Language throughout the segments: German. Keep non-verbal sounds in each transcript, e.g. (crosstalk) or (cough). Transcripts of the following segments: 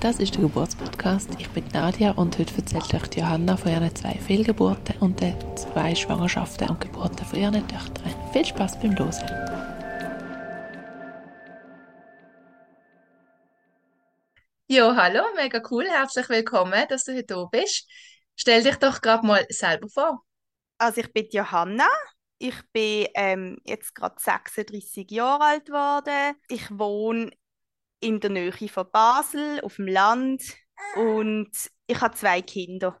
Das ist der Geburtspodcast. Ich bin Nadia und heute erzählt euch Johanna von ihren zwei Fehlgeburten und den zwei Schwangerschaften und Geburten von ihren Töchtern. Viel Spaß beim Losen. Ja, hallo, mega cool, herzlich willkommen, dass du heute da bist. Stell dich doch gerade mal selber vor. Also ich bin Johanna. Ich bin ähm, jetzt gerade 36 Jahre alt geworden. Ich wohne in der Nähe von Basel, auf dem Land. Und ich habe zwei Kinder.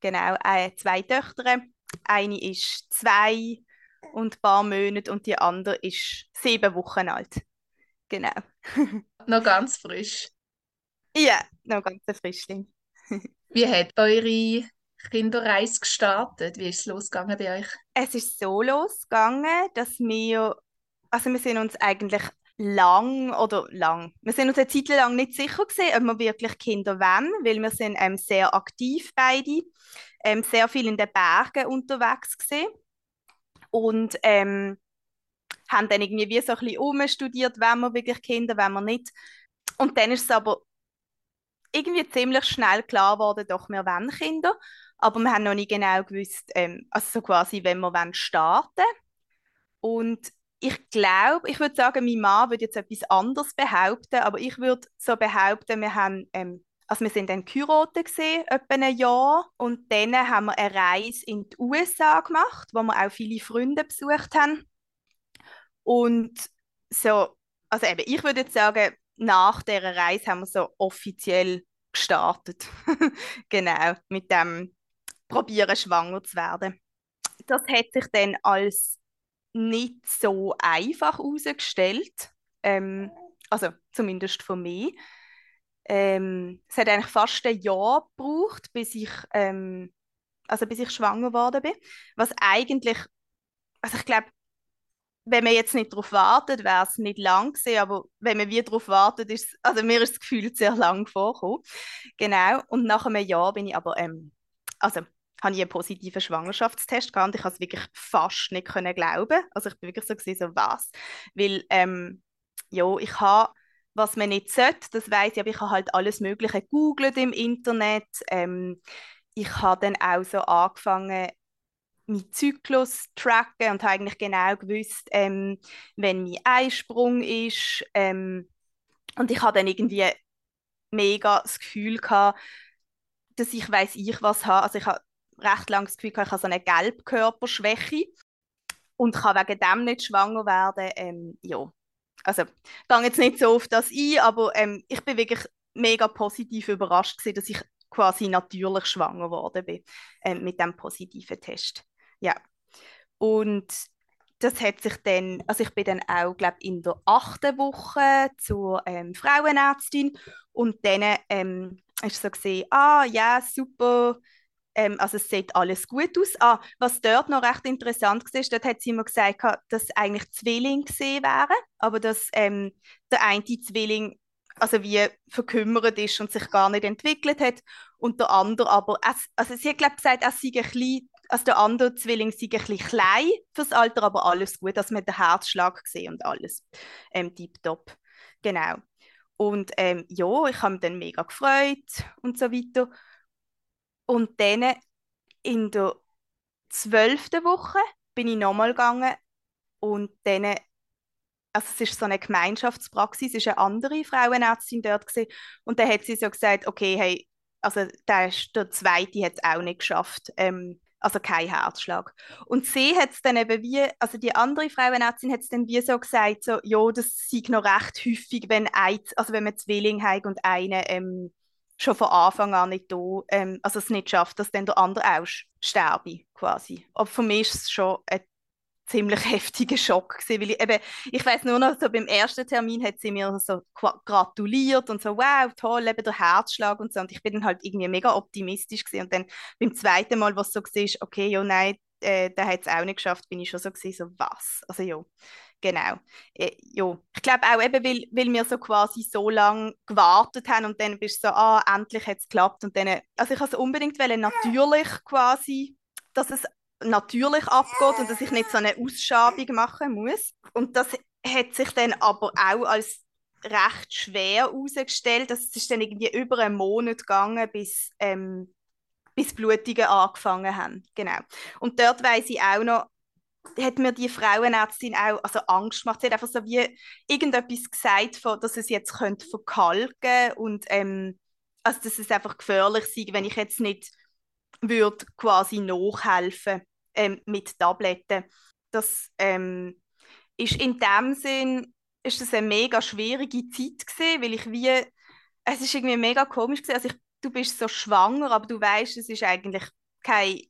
Genau, äh, zwei Töchter. Eine ist zwei und ein paar Monate und die andere ist sieben Wochen alt. Genau. (laughs) Noch ganz frisch. Ja, noch ganz ein Frischling. Wie hat eure Kinderreise gestartet? Wie ist es losgegangen bei euch? Es ist so losgegangen, dass wir, also wir sind uns eigentlich lang oder lang, wir sind uns eine Zeit lang nicht sicher gewesen, ob wir wirklich Kinder wollen, weil wir sind ähm, sehr aktiv beide, ähm, sehr viel in den Bergen unterwegs gewesen und ähm, haben dann irgendwie wie so ein bisschen umstudiert, wenn wir wirklich Kinder, wenn wir nicht. Und dann ist es aber irgendwie ziemlich schnell klar geworden, doch, wir wollen Kinder. Aber wir haben noch nicht genau gewusst, ähm, also so quasi, wenn wir wollen starten Und ich glaube, ich würde sagen, mein Mann würde jetzt etwas anderes behaupten, aber ich würde so behaupten, wir haben, ähm, also wir sind dann geheiratet gesehen, etwa ein Jahr, und dann haben wir eine Reise in die USA gemacht, wo wir auch viele Freunde besucht haben. Und so, also eben, ich würde jetzt sagen, nach dieser Reise haben wir so offiziell gestartet. (laughs) genau, mit dem Probieren, schwanger zu werden. Das hat sich dann als nicht so einfach herausgestellt. Ähm, also zumindest von mir. Ähm, es hat eigentlich fast ein Jahr gebraucht, bis ich, ähm, also bis ich schwanger geworden bin. Was eigentlich, also ich glaube, wenn man jetzt nicht darauf wartet, wäre es nicht lang gewesen, aber wenn man wie darauf wartet, ist also mir ist das Gefühl sehr lang vorgekommen. Genau, und nach einem Jahr bin ich aber, ähm, also habe ich einen positiven Schwangerschaftstest gehabt und ich konnte es wirklich fast nicht können glauben. Also ich bin wirklich so gewesen, so was, weil ähm, ja, ich habe was man nicht sollte, das weiß ich, aber ich habe halt alles Mögliche gegoogelt im Internet. Ähm, ich habe dann auch so angefangen, meinen Zyklus tracken und habe eigentlich genau gewusst, ähm, wenn mein Eisprung ist. Ähm, und ich habe dann irgendwie mega das Gefühl gehabt, dass ich weiß ich was habe. Also ich habe recht lange das Gefühl ich habe so eine Gelbkörperschwäche und kann wegen dem nicht schwanger werden. Ähm, ja, also ich gehe jetzt nicht so auf das ein, aber ähm, ich bin wirklich mega positiv überrascht gewesen, dass ich quasi natürlich schwanger geworden bin ähm, mit dem positiven Test. Ja. Und das hat sich dann, also ich bin dann auch, glaube in der achten Woche zur ähm, Frauenärztin und dann ähm, ist so gesehen, ah ja, super, ähm, also es sieht alles gut aus. Ah, was dort noch recht interessant war, dort hat sie immer gesagt, dass eigentlich Zwillinge gesehen wären, aber dass ähm, der eine Zwilling also wie verkümmert ist und sich gar nicht entwickelt hat und der andere aber, also sie hat glaube gesagt, er sei ein bisschen also der andere Zwilling sei ein bisschen klein fürs Alter, aber alles gut. Also man den Herzschlag gesehen und alles ähm, tiptop. Genau. Und ähm, ja, ich habe mich dann mega gefreut und so weiter. Und dann in der zwölften Woche bin ich nochmal gegangen und dann, also es ist so eine Gemeinschaftspraxis, es ist eine andere Frauenärztin dort gewesen, und dann hat sie so gesagt, okay, hey, also der, der zweite hat es auch nicht geschafft, ähm, also kein Herzschlag. Und sie hat es dann eben wie, also die andere Frauenärztin hat es dann wie so gesagt, so, ja, das sei noch recht häufig, wenn ein, also wenn man Zwilling hat und einer ähm, schon von Anfang an nicht da, ähm, also es nicht schafft, dass dann der andere auch sterbe, quasi. Aber für mich ist es schon ein ziemlich (laughs) heftiger Schock gewesen, weil ich eben, ich weiß nur noch, so beim ersten Termin hat sie mir so gratuliert und so, wow, toll, eben der Herzschlag und so und ich bin dann halt irgendwie mega optimistisch gewesen. und dann beim zweiten Mal, was so war, okay, ja, nein, äh, der hat es auch nicht geschafft, bin ich schon so gewesen, so was, also ja, genau, äh, ja, ich glaube auch eben, weil, weil wir so quasi so lange gewartet haben und dann bist du so, ah, endlich hat es geklappt und dann, also ich es unbedingt wollen, natürlich quasi, dass es natürlich abgeht und dass ich nicht so eine Ausschabung machen muss. Und das hat sich dann aber auch als recht schwer herausgestellt. Das ist dann irgendwie über einen Monat gegangen, bis, ähm, bis Blutungen angefangen haben. Genau. Und dort weiß ich auch noch, hat mir die Frauenärztin auch also Angst gemacht. Sie hat einfach so wie irgendetwas gesagt, dass es jetzt könnte verkalken und ähm, also dass es einfach gefährlich sei, wenn ich jetzt nicht würde quasi nachhelfen ähm, mit Tabletten. Das ähm, ist in dem Sinn ist das eine mega schwierige Zeit gewesen, weil ich wie es ist irgendwie mega komisch gewesen. Also ich, du bist so schwanger, aber du weißt, es ist eigentlich keine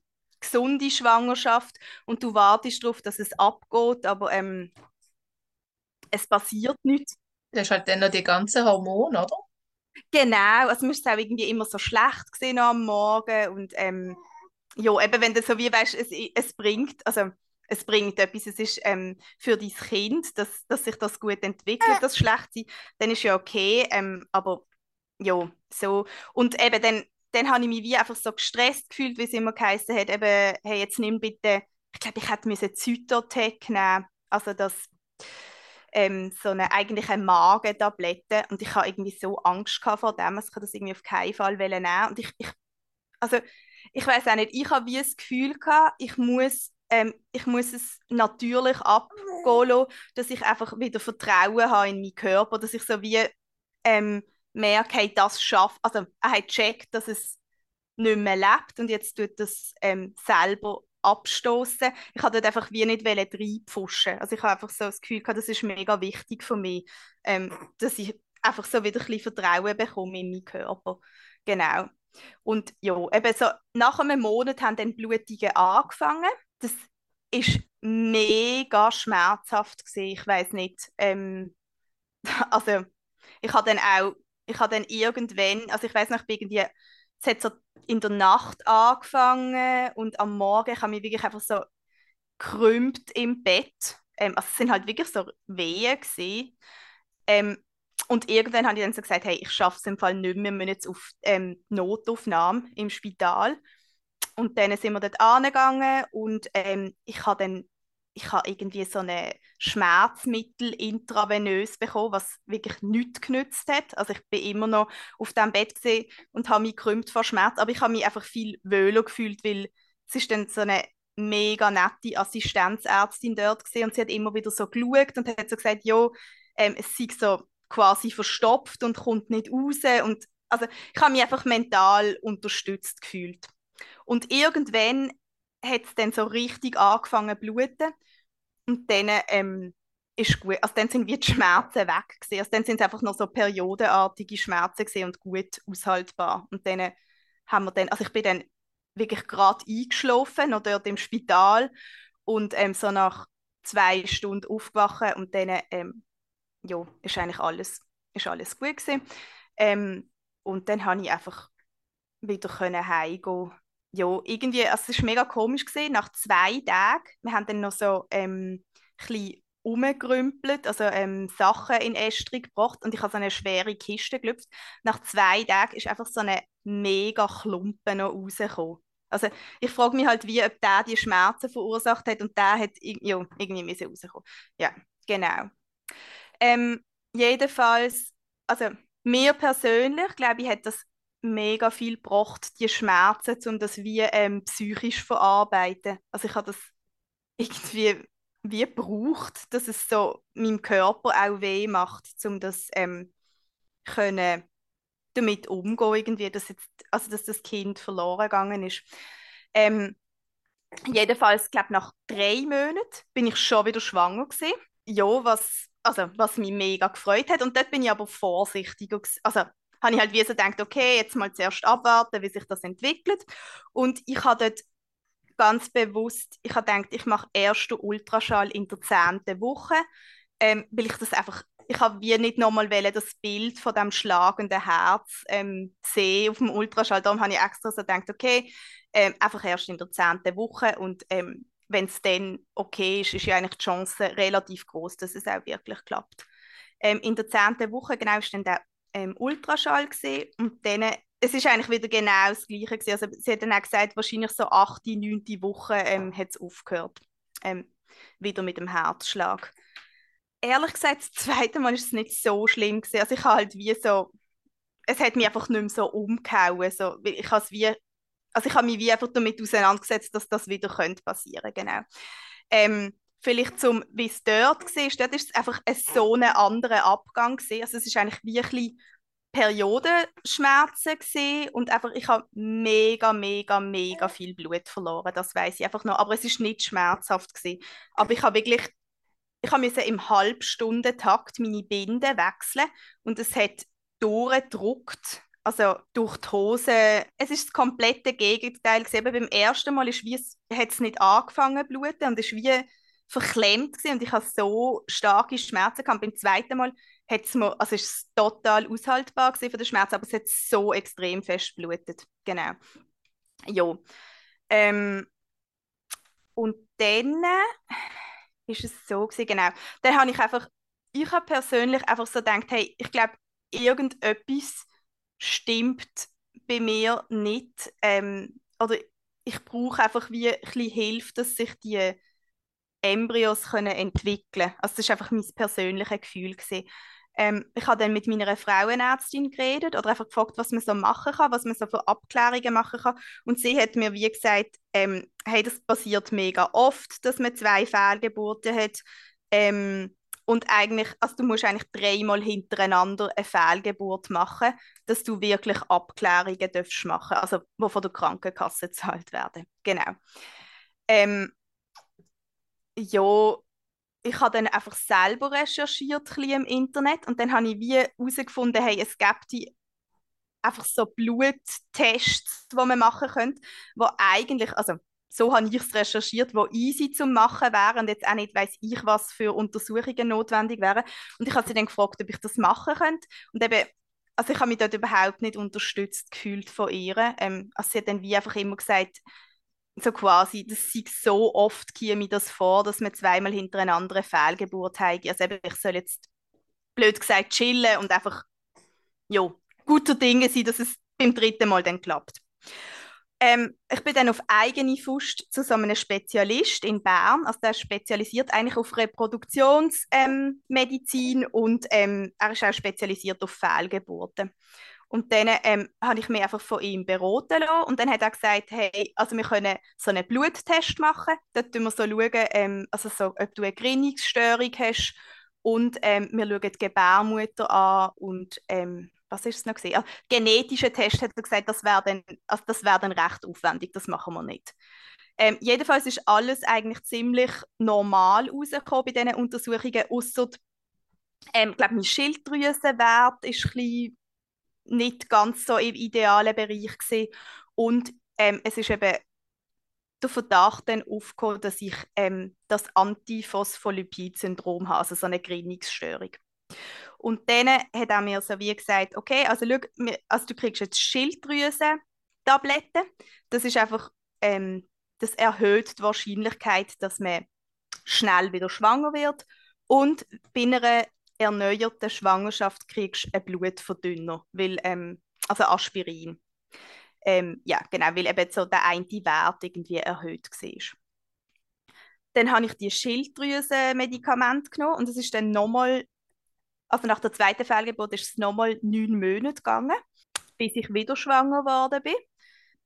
gesunde Schwangerschaft und du wartest darauf, dass es abgeht, aber ähm, es passiert nichts. Das ist halt dann noch die ganzen Hormone, oder? Genau, also mir ist auch irgendwie immer so schlecht gesehen am Morgen und ähm, ja, eben wenn du so wie weißt, es, es bringt, also es bringt etwas, es ist ähm, für dein Kind, dass, dass sich das gut entwickelt, das schlecht sein, dann ist ja okay, ähm, aber ja, so. Und eben dann, dann habe ich mich wie einfach so gestresst gefühlt, wie es immer geheißen hat, eben, hey, jetzt nimm bitte, ich glaube, ich hätte müssen Zytotec nehmen, also das ähm, so eine eigentlich eine Magentablette. Und ich habe irgendwie so Angst vor dem, ich kann das irgendwie auf keinen Fall nehmen und ich, ich also ich weiß auch nicht, ich habe wie das Gefühl gehabt, ich muss ähm, ich muss es natürlich abgehen lassen, dass ich einfach wieder Vertrauen habe in meinen Körper, dass ich so wie ähm, merke, hey, das schafft, also er hat gecheckt, dass es nicht mehr lebt und jetzt tut das ähm, selber abstoßen. Ich habe einfach wie nicht reinpfuschen. Also ich habe einfach so das Gefühl gehabt, das ist mega wichtig für mich, ähm, dass ich einfach so wieder ein bisschen Vertrauen bekomme in meinen Körper. Genau. Und ja, eben so nach einem Monat haben dann Blutungen angefangen. Das ist mega schmerzhaft gewesen. Ich weiß nicht. Ähm, (laughs) also ich habe dann auch, ich habe dann irgendwann, also ich weiß noch, ich irgendwie es hat so in der Nacht angefangen und am Morgen habe ich wirklich einfach so krümmt im Bett. Ähm, also es sind halt wirklich so Wehen. Ähm, und irgendwann habe ich dann so gesagt, hey, ich schaffe es im Fall nicht mehr, wir müssen jetzt auf ähm, Notaufnahme im Spital. Und dann sind wir dort angegangen und ähm, ich habe dann ich habe irgendwie so eine Schmerzmittel intravenös bekommen, was wirklich nichts genützt hat. Also ich bin immer noch auf dem Bett und habe mich gekrümmt vor Schmerz, aber ich habe mich einfach viel wohler gefühlt, weil es ist dann so eine mega nette Assistenzärztin dort gesehen und sie hat immer wieder so geschaut und hat so gesagt, ja, ähm, es sei so quasi verstopft und kommt nicht raus und also ich habe mich einfach mental unterstützt gefühlt. Und irgendwann hat es dann so richtig angefangen zu bluten. Und dann ähm, ist gut, also dann sind wie die Schmerzen weg gewesen. Also dann sind es einfach noch so periodenartige Schmerzen und gut aushaltbar. Und dann haben wir dann, also ich bin dann wirklich gerade eingeschlafen, noch dort im Spital und ähm, so nach zwei Stunden aufgewacht und dann ähm, ja, ist eigentlich alles, ist alles gut gewesen. Ähm, und dann habe ich einfach wieder heimgehen ja, irgendwie, also es war mega komisch gewesen. Nach zwei Tagen, wir haben dann noch so ähm, ein umgerümpelt, also ähm, Sachen in Estri gebracht und ich habe so eine schwere Kiste gelüpft. Nach zwei Tagen ist einfach so eine mega Klumpen noch rausgekommen. Also ich frage mich halt, wie, ob der die Schmerzen verursacht hat und der hat ja, irgendwie müssen rauskommen. Ja, genau. Ähm, jedenfalls, also mir persönlich, glaube ich, hat das mega viel gebracht, die Schmerzen, um das wie ähm, psychisch verarbeiten. Also ich habe das irgendwie wie gebraucht, dass es so meinem Körper auch weh macht, um das ähm, können damit umgehen irgendwie, dass jetzt, also dass das Kind verloren gegangen ist. Ähm, jedenfalls, glaube nach drei Monaten bin ich schon wieder schwanger gewesen. Ja, was also was mich mega gefreut hat und dort bin ich aber vorsichtiger, also habe ich halt wie so gedacht, okay, jetzt mal zuerst abwarten, wie sich das entwickelt. Und ich habe dort ganz bewusst, ich habe gedacht, ich mache erst den Ultraschall in der zehnten Woche, ähm, weil ich das einfach, ich habe wie nicht nochmal das Bild von dem schlagenden Herz ähm, sehen auf dem Ultraschall. Darum habe ich extra so gedacht, okay, ähm, einfach erst in der zehnten Woche und ähm, wenn es dann okay ist, ist ja eigentlich die Chance relativ groß, dass es auch wirklich klappt. Ähm, in der zehnten Woche genau ist dann der ähm, Ultraschall gesehen und dann es ist eigentlich wieder genau das Gleiche gewesen. Also sie hat dann auch gesagt, wahrscheinlich so 8., 9. Woche ähm, hat es aufgehört. Ähm, wieder mit dem Herzschlag. Ehrlich gesagt, das zweite Mal ist es nicht so schlimm gewesen. Also ich habe halt wie so, es hat mich einfach nicht mehr so umgehauen. So, ich habe wie, also ich habe mich wie einfach damit auseinandergesetzt, dass das wieder könnte passieren, genau. Ähm, vielleicht zum, wie es dort war, dort ist es einfach ein so ein anderer Abgang gewesen. Also es ist eigentlich wirklich Periodenschmerzen und einfach ich habe mega mega mega viel Blut verloren das weiß ich einfach noch. Aber es ist nicht schmerzhaft gesehen aber ich habe wirklich ich habe im Halbstundentakt meine Binde wechseln und es hat durchgedruckt also durch die Hose. Es ist das komplette Gegenteil gesehen beim ersten Mal ist wie hat es nicht angefangen bluten und es ist wie verklemmt gewesen und ich habe so starke Schmerzen gehabt. Beim zweiten Mal hat's mir, also ist es total aushaltbar für den Schmerz, aber es hat so extrem fest blutet. Genau. Ja. Ähm, und dann ist es so gewesen, genau. Dann habe ich einfach, ich habe persönlich einfach so gedacht, hey, ich glaube, irgendetwas stimmt bei mir nicht. Ähm, oder ich brauche einfach wie ein bisschen Hilfe, dass sich die Embryos können entwickeln Also das ist einfach mein persönliches Gefühl. Ähm, ich habe dann mit meiner Frauenärztin geredet oder einfach gefragt, was man so machen kann, was man so für Abklärungen machen kann. Und sie hat mir wie gesagt, ähm, hey, das passiert mega oft, dass man zwei Fehlgeburten hat. Ähm, und eigentlich, also du musst eigentlich dreimal hintereinander eine Fehlgeburt machen, dass du wirklich Abklärungen darfst machen, also die von der Krankenkasse (laughs) gezahlt werden. Genau. Ähm, ja, ich habe dann einfach selber recherchiert im Internet und dann habe ich wie herausgefunden, hey, es gibt einfach so Bluttests, die man machen könnte, wo eigentlich, also so habe ich es recherchiert, wo easy zu machen wären und jetzt auch nicht weiß ich, was für Untersuchungen notwendig wären. Und ich habe sie dann gefragt, ob ich das machen könnte. Und eben, also ich habe mich dort überhaupt nicht unterstützt gefühlt von ihr. Ähm, also sie hat dann wie einfach immer gesagt, so quasi, das sieht so oft käme das vor, dass man zweimal hintereinander eine Fehlgeburt hat. Also eben, ich soll jetzt blöd gesagt chillen und einfach jo, guter Dinge sein, dass es beim dritten Mal dann klappt. Ähm, ich bin dann auf eigene Faust zu so einem Spezialist in Bern. Also der spezialisiert eigentlich auf Reproduktionsmedizin ähm, und ähm, er ist auch spezialisiert auf Fehlgeburten. Und dann ähm, habe ich mich einfach von ihm beraten lassen. Und dann hat er gesagt, hey, also wir können so einen Bluttest machen. Dort schauen wir so, schauen, ähm, also so, ob du eine Gerinnungsstörung hast. Und ähm, wir schauen die Gebärmutter an und ähm, was ist es noch gesehen? Ah, genetische Test hat er gesagt, das wäre dann, also wär dann recht aufwendig, das machen wir nicht. Ähm, jedenfalls ist alles eigentlich ziemlich normal rausgekommen bei diesen Untersuchungen, außer ähm, ich glaube, mein Schilddrüsenwert ist ein bisschen nicht ganz so im idealen Bereich gewesen. und ähm, es ist eben der Verdacht dann aufgekommen, dass ich ähm, das Antiphospholipid-Syndrom habe, also so eine Gerinnungsstörung. Und dann hat er mir so wie gesagt, okay, also, schau, also du kriegst jetzt Schilddrüsen-Tabletten. Das ist einfach, ähm, das erhöht die Wahrscheinlichkeit, dass man schnell wieder schwanger wird. Und bei einer erneuerten Schwangerschaft kriegst du einen Blutverdünner, weil, ähm, also Aspirin. Ähm, ja, genau, weil eben so der eine Wert irgendwie erhöht war. Dann habe ich die Schilddrüsen-Medikamente genommen und es ist dann nochmal, also nach der zweiten Fehlgeburt ist es nochmal neun Monate gegangen, bis ich wieder schwanger geworden bin.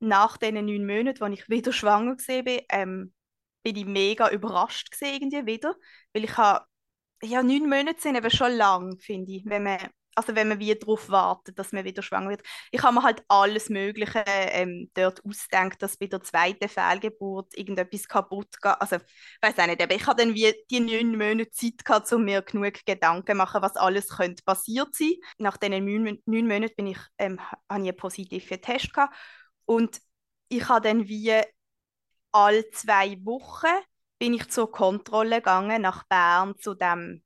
Nach diesen neun Monaten, als ich wieder schwanger war, ähm, bin ich mega überrascht irgendwie wieder, weil ich habe ja, neun Monate sind eben schon lang, finde ich, wenn man, also wenn man wieder darauf wartet, dass man wieder schwanger wird. Ich habe mir halt alles Mögliche ähm, dort ausgedacht, dass bei der zweiten Fehlgeburt irgendetwas kaputt geht. Also, ich weiß auch nicht, aber ich habe dann wie die neun Monate Zeit gehabt, um mir genug Gedanken zu machen, was alles könnte passiert sein. Nach diesen neun, neun Monaten bin ich, ähm, habe ich einen positiven Test gehabt und ich habe dann wie alle zwei Wochen bin ich zur Kontrolle gegangen nach Bern zu dem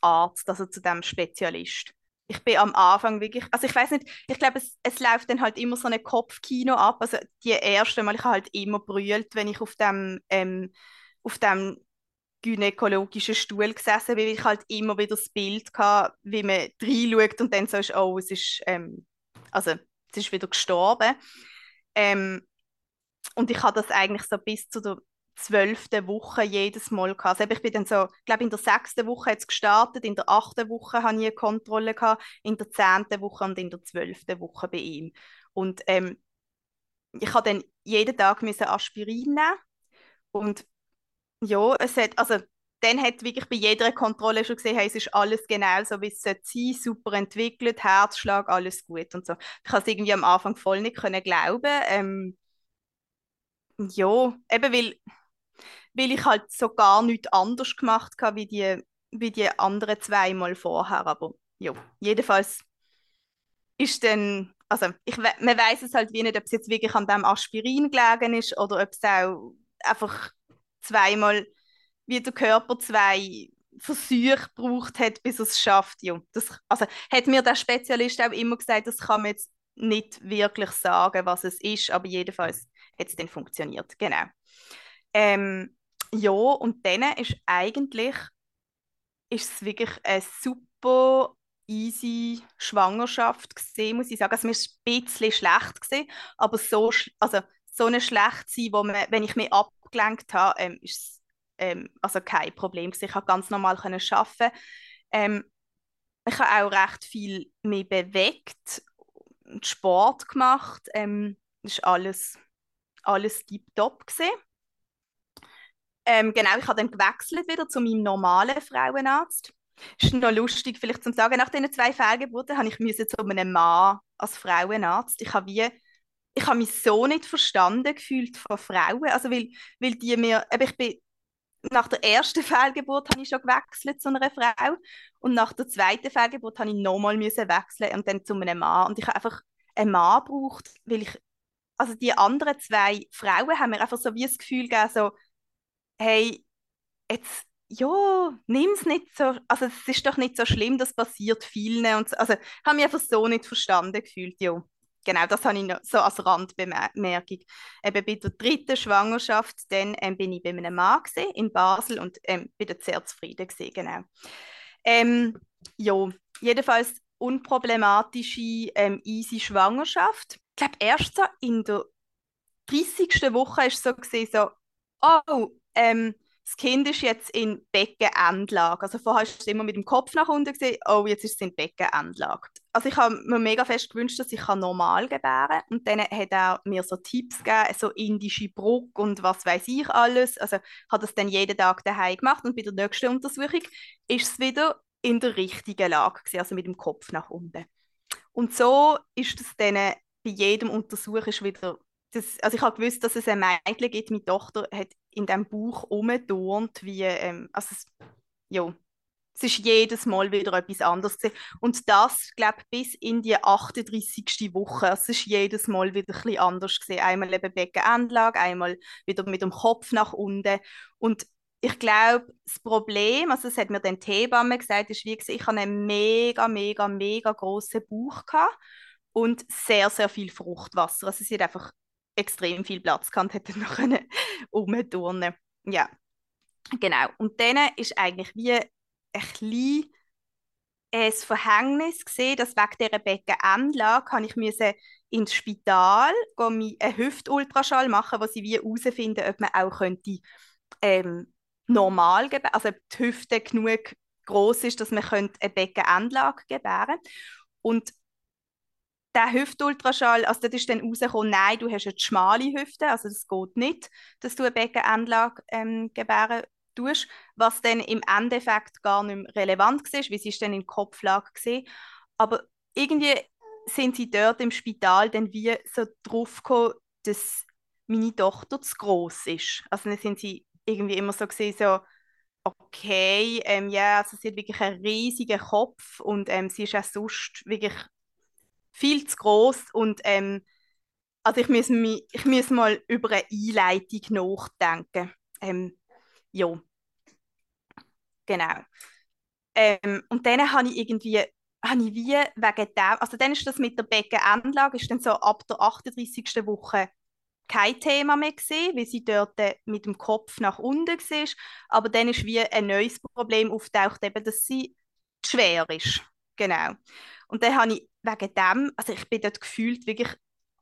Arzt, also zu dem Spezialist. Ich bin am Anfang wirklich, also ich weiß nicht, ich glaube, es, es läuft dann halt immer so ein Kopfkino ab. Also die erste Mal, ich habe halt immer brüllt, wenn ich auf dem, ähm, auf dem gynäkologischen Stuhl gesessen bin, weil ich halt immer wieder das Bild hatte, wie man reinschaut und dann so ist, oh, es ist, ähm, also sie ist wieder gestorben. Ähm, und ich habe das eigentlich so bis zu der zwölften Woche jedes Mal gehabt. Also ich bin dann so, glaube in der sechsten Woche jetzt gestartet, in der achten Woche hatte ich eine Kontrolle gehabt, in der zehnten Woche und in der zwölften Woche bei ihm. Und ähm, ich habe dann jeden Tag müssen Aspirin nehmen und ja, es hat, also dann hat wirklich bei jeder Kontrolle schon gesehen, hey, es ist alles genau so, wie es sein sollte super entwickelt, Herzschlag, alles gut und so. Ich konnte es irgendwie am Anfang voll nicht können glauben. Ähm, ja, eben weil, weil ich halt so gar nichts anders gemacht habe wie die, wie die anderen zweimal vorher. Aber ja, jedenfalls ist dann, also ich, man weiß es halt wie nicht, ob es jetzt wirklich an dem Aspirin gelegen ist oder ob es auch einfach zweimal wie der Körper zwei Versuche gebraucht hat, bis es schafft. Ja, das, also hat mir der Spezialist auch immer gesagt, das kann man jetzt nicht wirklich sagen, was es ist, aber jedenfalls hat es dann funktioniert. Genau. Ähm, ja, und dann ist eigentlich ist es wirklich eine super easy Schwangerschaft gesehen, muss ich sagen. Also mir ist ein bisschen schlecht gesehen, aber so, also so eine schlecht sein, wo man, wenn ich mich abgelenkt habe, ähm, ist es ähm, also kein Problem gewesen. Ich konnte ganz normal können arbeiten. Ähm, ich habe auch recht viel mehr bewegt Sport gemacht. Ähm, ist alles, alles tiptop gewesen. Ähm, genau, ich habe dann gewechselt wieder zu meinem normalen Frauenarzt. Ist noch lustig, vielleicht zum sagen, nach diesen zwei Fehlgeburten habe ich müssen zu einem Mann als Frauenarzt. Ich habe wie ich habe mich so nicht verstanden gefühlt von Frauen, also weil, weil die mir, ich bin nach der ersten Fehlgeburt habe ich schon gewechselt zu einer Frau und nach der zweiten Fehlgeburt habe ich nochmal müssen wechseln und dann zu einem Mann und ich habe einfach einen Mann gebraucht, weil ich also die anderen zwei Frauen haben mir einfach so wie das Gefühl gegeben, so hey jetzt ja, nimm es nicht so, also es ist doch nicht so schlimm, das passiert vielen und so. also habe mich einfach so nicht verstanden gefühlt, ja. Genau, das habe ich noch so als Randbemerkung. Eben bei der dritten Schwangerschaft dann, ähm, bin ich bei einem Mann in Basel und ähm, bin sehr zufrieden gewesen, genau. Ähm, ja, jedenfalls unproblematische, ähm, easy Schwangerschaft. Ich glaube, erst so in der 30. Woche es so, gewesen, so oh, ähm, das Kind ist jetzt in Beckenendlage. Also vorher ist es immer mit dem Kopf nach unten gesehen, oh, jetzt ist es in Beckenendlage. Also ich habe mir mega fest gewünscht, dass ich normal gebären kann. Und dann hat er mir so Tipps gegeben, so indische Bruck und was weiß ich alles. Also hat das dann jeden Tag daheim gemacht und bei der nächsten Untersuchung ist es wieder in der richtigen Lage gewesen, also mit dem Kopf nach unten. Und so ist es dann bei jedem Untersuch wieder das, also ich habe gewusst, dass es ein Mädchen gibt. Meine Tochter hat in diesem Buch umgeturnt, wie, ähm, also es, ja, es ist jedes Mal wieder etwas anderes gewesen. Und das, glaube bis in die 38. Woche. Es ist jedes Mal wieder etwas anders gewesen. Einmal eben Beckenendlage, einmal wieder mit dem Kopf nach unten. Und ich glaube, das Problem, also es hat mir dann die gesagt, ist wie gesagt, ich habe einen mega, mega, mega grossen Bauch gehabt und sehr, sehr viel Fruchtwasser. Also sie hat einfach extrem viel Platz gehabt, hätte noch können umturnen. Ja, genau. Und dann ist eigentlich wie ein bisschen ein Verhängnis gesehen, dass wegen dieser Beckenendlage kann ich müssen ins Spital gehen, einen Hüftultraschall machen, wo sie wie herausfinden, ob man auch könnte ähm, normal geben, also ob die Hüfte genug groß ist, dass man könnte eine Beckenendlage gebären. Und der Hüftultraschall, also das ist dann rausgekommen, nein, du hast eine schmale Hüfte, also das geht nicht, dass du eine Beckenendlage ähm, gebären tust, was dann im Endeffekt gar nicht mehr relevant war, wie sie ist dann in Kopflage gesehen. Aber irgendwie sind sie dort im Spital dann wie so drauf gekommen, dass meine Tochter zu groß ist. Also dann sind sie irgendwie immer so gesehen, so okay, ähm, ja, also sie hat wirklich einen riesigen Kopf und ähm, sie ist auch sonst wirklich viel zu groß und ähm, also ich muss, mich, ich muss mal über eine Einleitung nachdenken. Ähm, ja, genau. Ähm, und dann habe ich irgendwie, habe ich wie wegen dem, also dann ist das mit der Beckenendlage, ist dann so ab der 38. Woche kein Thema mehr gesehen, weil sie dort mit dem Kopf nach unten war. Aber dann ist wie ein neues Problem auftaucht, eben, dass sie schwer ist. Genau. Und dann habe ich wegen dem, also ich bin dort gefühlt wirklich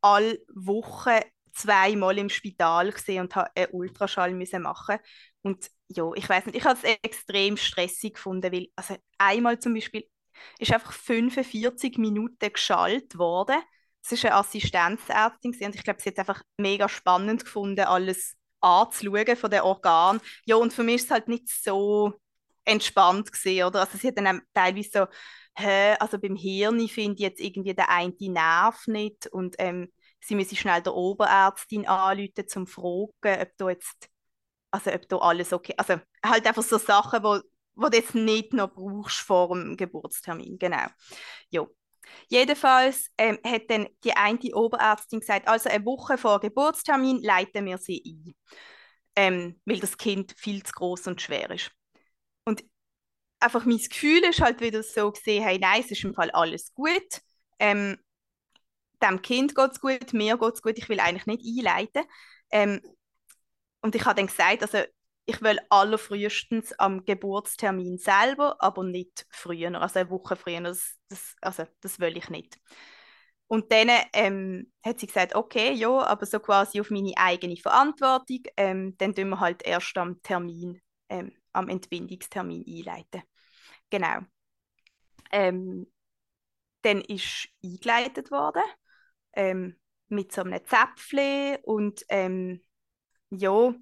alle Wochen zweimal im Spital gesehen und habe einen Ultraschall müssen machen und ja, ich weiß nicht, ich habe es extrem stressig gefunden, weil also einmal zum Beispiel ist einfach 45 Minuten geschaltet worden. Es ist eine Assistenzärztin und ich glaube, sie hat es einfach mega spannend gefunden, alles anzuschauen von den Organen. Ja, und für mich ist es halt nicht so entspannt gesehen, oder? Also sie hat dann teilweise so, hä, also beim Hirn finde ich jetzt irgendwie der eine Nerv nicht und ähm, sie müssen schnell der Oberärztin anrufen, um zu fragen, ob da jetzt, also ob da alles okay, also halt einfach so Sachen, wo, wo du jetzt nicht noch brauchst vor dem Geburtstermin, genau. Ja. Jedenfalls ähm, hat dann die eine Oberärztin gesagt, also eine Woche vor Geburtstermin leiten wir sie ein, ähm, weil das Kind viel zu groß und schwer ist. Einfach mein Gefühl ist halt wieder so gesehen, hey, nein, es ist im Fall alles gut. Ähm, dem Kind geht es gut, mir geht es gut, ich will eigentlich nicht einleiten. Ähm, und ich habe dann gesagt, also ich will allerfrühestens am Geburtstermin selber, aber nicht früher, also eine Woche früher, das, das, also das will ich nicht. Und dann ähm, hat sie gesagt, okay, ja, aber so quasi auf meine eigene Verantwortung, ähm, dann tun wir halt erst am Termin, ähm, am Entbindungstermin einleiten. Genau. Ähm, dann ist eingeleitet worden ähm, mit so einem Zäpfchen und ähm, ja,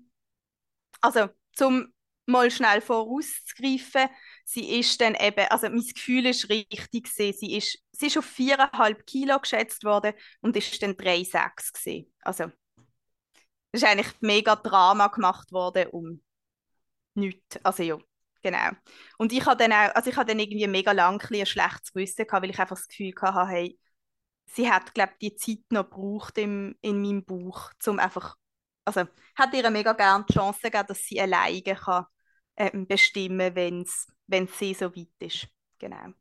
also zum mal schnell vorauszugreifen, sie ist dann eben, also mein Gefühl ist richtig gewesen, sie ist, sie ist auf viereinhalb Kilo geschätzt worden und ist dann 3,6 gewesen. Also ist eigentlich mega Drama gemacht worden um nichts, also ja, genau. Und ich habe dann auch, also ich habe dann irgendwie mega lang ein, schlechtes Gewissen gehabt, weil ich einfach das Gefühl hatte, hey, sie hat, glaube die Zeit noch gebraucht im, in meinem Buch, um einfach, also hat ihr mega gerne die Chance gegeben, dass sie alleine kann, ähm, bestimmen kann, wenn sie so weit ist. Genau.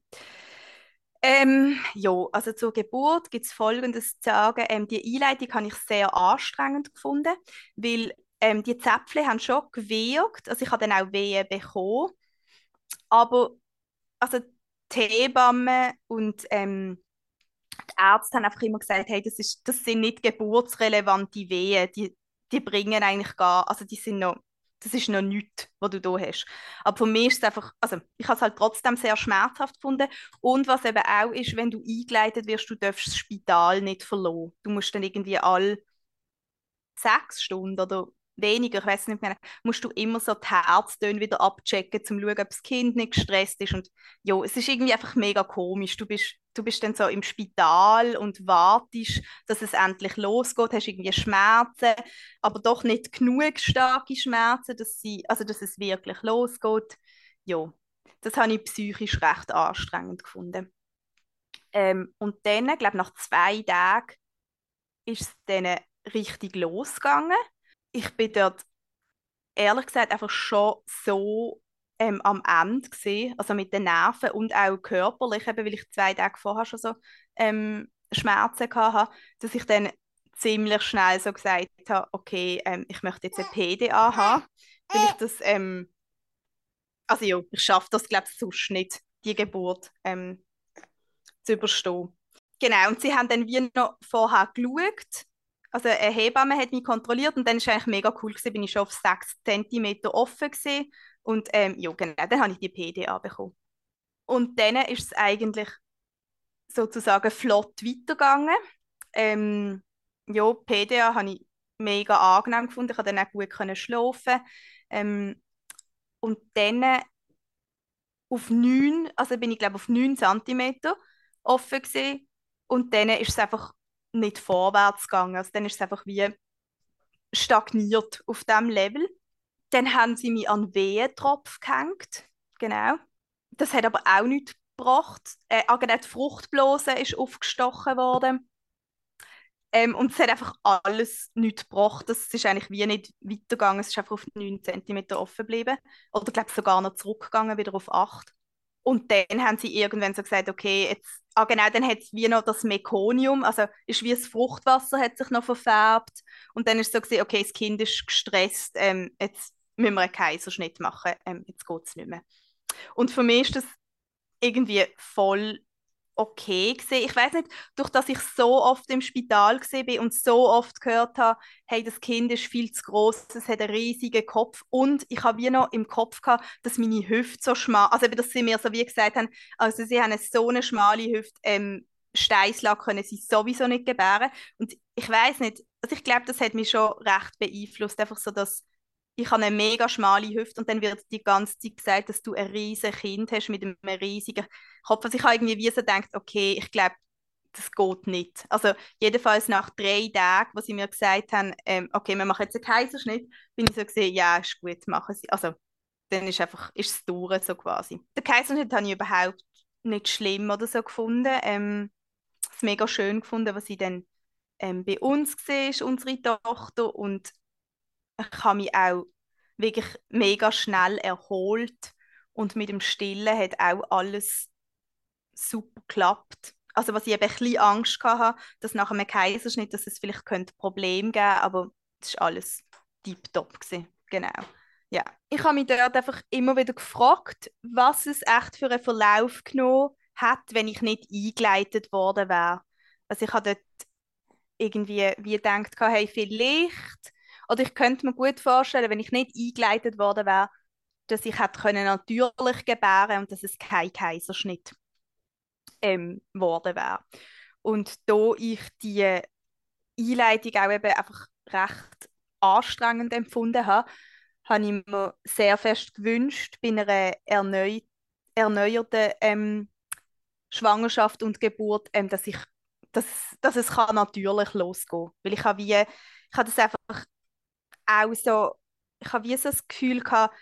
Ähm, ja, also zur Geburt gibt es Folgendes zu sagen. Ähm, die Einleitung habe ich sehr anstrengend gefunden, weil ähm, die Zäpfchen haben schon gewirkt, also ich habe dann auch Wehen bekommen, aber also die Hebamme und ähm, die Ärzte haben einfach immer gesagt, hey, das, ist, das sind nicht geburtsrelevante Wehen, die, die bringen eigentlich gar, also die sind noch, das ist noch nichts, was du da hast. Aber für mich ist es einfach, also ich habe es halt trotzdem sehr schmerzhaft gefunden und was eben auch ist, wenn du eingeleitet wirst, du darfst das Spital nicht verloren. Du musst dann irgendwie all sechs Stunden oder weniger, ich weiß nicht mehr, musst du immer so die Herztöne wieder abchecken, um zu schauen, ob das Kind nicht gestresst ist. Und ja, es ist irgendwie einfach mega komisch. Du bist, du bist dann so im Spital und wartest, dass es endlich losgeht, hast irgendwie Schmerzen, aber doch nicht genug starke Schmerzen, dass, sie, also dass es wirklich losgeht. Ja, das habe ich psychisch recht anstrengend gefunden. Ähm, und dann, glaube nach zwei Tagen, ist es dann richtig losgegangen ich bin dort ehrlich gesagt einfach schon so ähm, am Ende gesehen, also mit den Nerven und auch körperlich, eben, weil ich zwei Tage vorher schon so ähm, Schmerzen hatte, dass ich dann ziemlich schnell so gesagt habe, okay, ähm, ich möchte jetzt eine PDA haben, weil ich das, ähm, also ja, ich schaffe das glaube ich sonst nicht, die Geburt ähm, zu überstehen. Genau, und sie haben dann wie noch vorher geschaut, also eine Hebamme hat mich kontrolliert und dann war eigentlich mega cool gewesen, bin ich schon auf 6 cm offen gewesen. und ähm, ja genau, dann habe ich die PDA bekommen. Und dann ist es eigentlich sozusagen flott weitergegangen. Ähm, ja, PDA habe ich mega angenehm gefunden, ich konnte dann auch gut schlafen. Ähm, und dann auf 9, also bin ich glaube auf 9 cm offen gewesen. und dann ist es einfach nicht vorwärts gegangen. Also dann ist es einfach wie stagniert auf dem Level. Dann haben sie mich an Wehentropf gehängt. Genau. Das hat aber auch nichts gebracht. Äh, auch die Fruchtblase ist aufgestochen worden. Ähm, und es hat einfach alles nichts gebracht. Das ist eigentlich wie nicht weitergegangen. Es ist einfach auf 9 cm offen geblieben. Oder ich glaube sogar noch zurückgegangen, wieder auf 8. Und dann haben sie irgendwann so gesagt, okay, jetzt, ah genau, dann hat es wie noch das Mekonium, also ist wie das Fruchtwasser hat sich noch verfärbt. Und dann ist so gesehen, okay, das Kind ist gestresst, ähm, jetzt müssen wir einen Kaiserschnitt machen, ähm, jetzt geht es nicht mehr. Und für mich ist das irgendwie voll okay gesehen. Ich weiß nicht, durch dass ich so oft im Spital bin und so oft gehört habe, hey, das Kind ist viel zu groß, es hat einen riesigen Kopf und ich habe wie noch im Kopf gehabt, dass meine Hüfte so schmal, also dass sie mir so wie gesagt haben, also sie haben so eine schmale Hüfte, ähm, Steißlag können sie sowieso nicht gebären und ich weiß nicht, also ich glaube, das hat mich schon recht beeinflusst, einfach so, dass ich habe eine mega schmale Hüfte und dann wird die ganze Zeit gesagt, dass du ein riesiges Kind hast mit einem riesigen Kopf. Also ich habe irgendwie wie so gedacht, okay, ich glaube, das geht nicht. Also jedenfalls nach drei Tagen, wo sie mir gesagt haben, ähm, okay, wir machen jetzt einen Kaiserschnitt, bin ich so gesehen, ja, ist gut, machen sie. Also dann ist einfach, ist es durch, so quasi. Der Kaiserschnitt habe ich überhaupt nicht schlimm oder so gefunden. Ähm, es mega schön gefunden, was sie dann ähm, bei uns war, unsere Tochter, und ich habe mich auch wirklich mega schnell erholt und mit dem Stillen hat auch alles super geklappt. Also was ich eben ein bisschen Angst hatte, dass nach einem Kaiserschnitt, dass es vielleicht könnte Probleme geben aber es war alles tiptop Genau. Ja. Ich habe mich dort einfach immer wieder gefragt, was es echt für einen Verlauf genommen hat, wenn ich nicht eingeleitet worden wäre. Also ich habe dort irgendwie wie gedacht, hey, vielleicht oder ich könnte mir gut vorstellen, wenn ich nicht eingeleitet worden wäre, dass ich hätte können natürlich gebären und dass es kein Kaiserschnitt ähm, geworden wäre. Und da ich die Einleitung auch eben einfach recht anstrengend empfunden habe, habe ich mir sehr fest gewünscht, bei einer erneu erneuerten ähm, Schwangerschaft und Geburt, ähm, dass ich dass, dass es kann natürlich losgehen kann. Weil ich habe wie, ich habe das einfach auch so, ich habe wie so das Gefühl gehabt,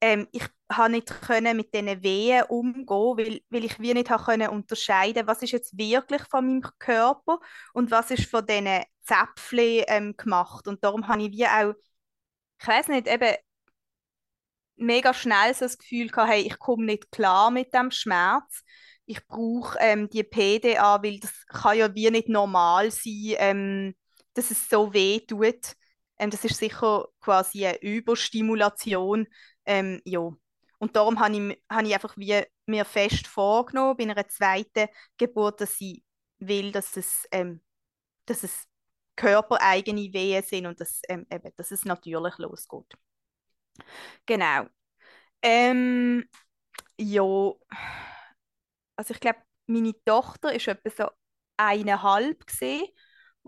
ähm, ich habe nicht können mit diesen Wehen umgehen, weil, weil ich wie nicht können unterscheiden, was ist jetzt wirklich von meinem Körper und was ist von diesen Zäpfchen ähm, gemacht. Und darum habe ich wie auch, ich weiß nicht, eben mega schnell so das Gefühl gehabt, hey, ich komme nicht klar mit dem Schmerz. Ich brauche ähm, die PDA, weil das kann ja wie nicht normal sein, ähm, dass es so weh tut. Ähm, das ist sicher quasi eine Überstimulation. Ähm, ja. Und darum habe ich, hab ich einfach wie mir fest vorgenommen, bei einer zweiten Geburt, dass ich will, dass es, ähm, dass es körpereigene Wehen sind und dass, ähm, eben, dass es natürlich losgeht. Genau. Ähm, ja, also ich glaube, meine Tochter ist etwa so eineinhalb gesehen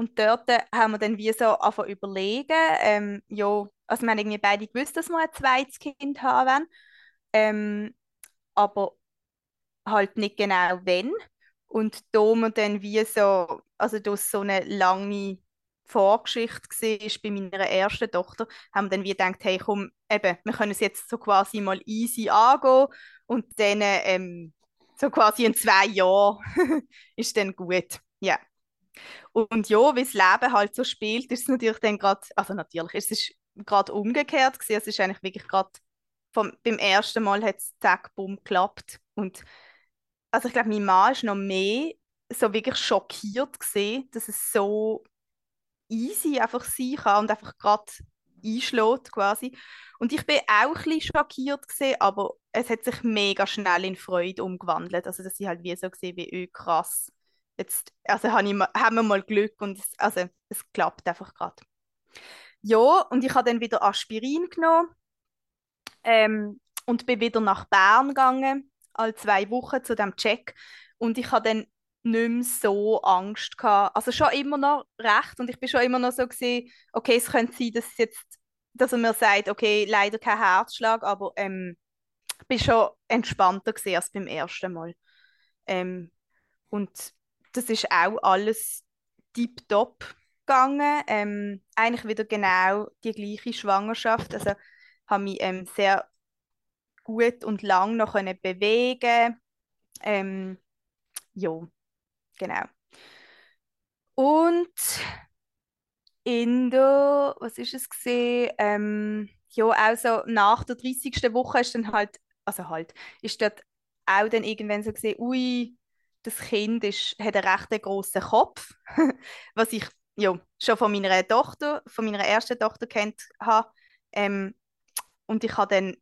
und dort haben wir dann wie so angefangen überlegen, ähm, ja, also wir haben irgendwie beide gewusst, dass wir ein zweites Kind haben wollen, ähm, aber halt nicht genau wenn. Und da wir dann wie so, also durch so eine lange Vorgeschichte war bei meiner ersten Tochter, haben wir dann wie gedacht, hey komm, eben, wir können es jetzt so quasi mal easy angehen und dann ähm, so quasi in zwei Jahren (laughs) ist dann gut. Ja. Und ja, wie das Leben halt so spielt, ist es natürlich dann gerade, also natürlich, es ist gerade umgekehrt gewesen. Es ist eigentlich wirklich gerade beim ersten Mal hat es zack, bumm, geklappt. Und also ich glaube, mein Mann ist noch mehr so wirklich schockiert gesehen, dass es so easy einfach sein kann und einfach gerade einschlägt quasi. Und ich bin auch ein bisschen schockiert gesehen, aber es hat sich mega schnell in Freude umgewandelt. Also dass ich halt wie so gesehen wie oh, krass jetzt, also haben wir mal Glück und es, also, es klappt einfach gerade. Ja, und ich habe dann wieder Aspirin genommen ähm, und bin wieder nach Bern gegangen, alle zwei Wochen zu dem Check. Und ich habe dann nicht mehr so Angst gehabt. Also schon immer noch recht und ich bin schon immer noch so gesehen, okay, es könnte sein, dass jetzt, dass er mir sagt, okay, leider kein Herzschlag, aber ähm, ich bin schon entspannter gesehen als beim ersten Mal. Ähm, und das ist auch alles tiptop gegangen. Ähm, eigentlich wieder genau die gleiche Schwangerschaft. Also habe mich ähm, sehr gut und lang noch können bewegen. Ähm, ja, genau. Und in der, was ist es gesehen? Ähm, ja, auch so nach der 30. Woche ist dann halt, also halt, ist dort auch dann irgendwann so gesehen, ui, das Kind ist, hat einen recht großen Kopf, (laughs) was ich ja, schon von meiner Tochter, von meiner ersten Tochter kennt habe. Ähm, und ich habe dann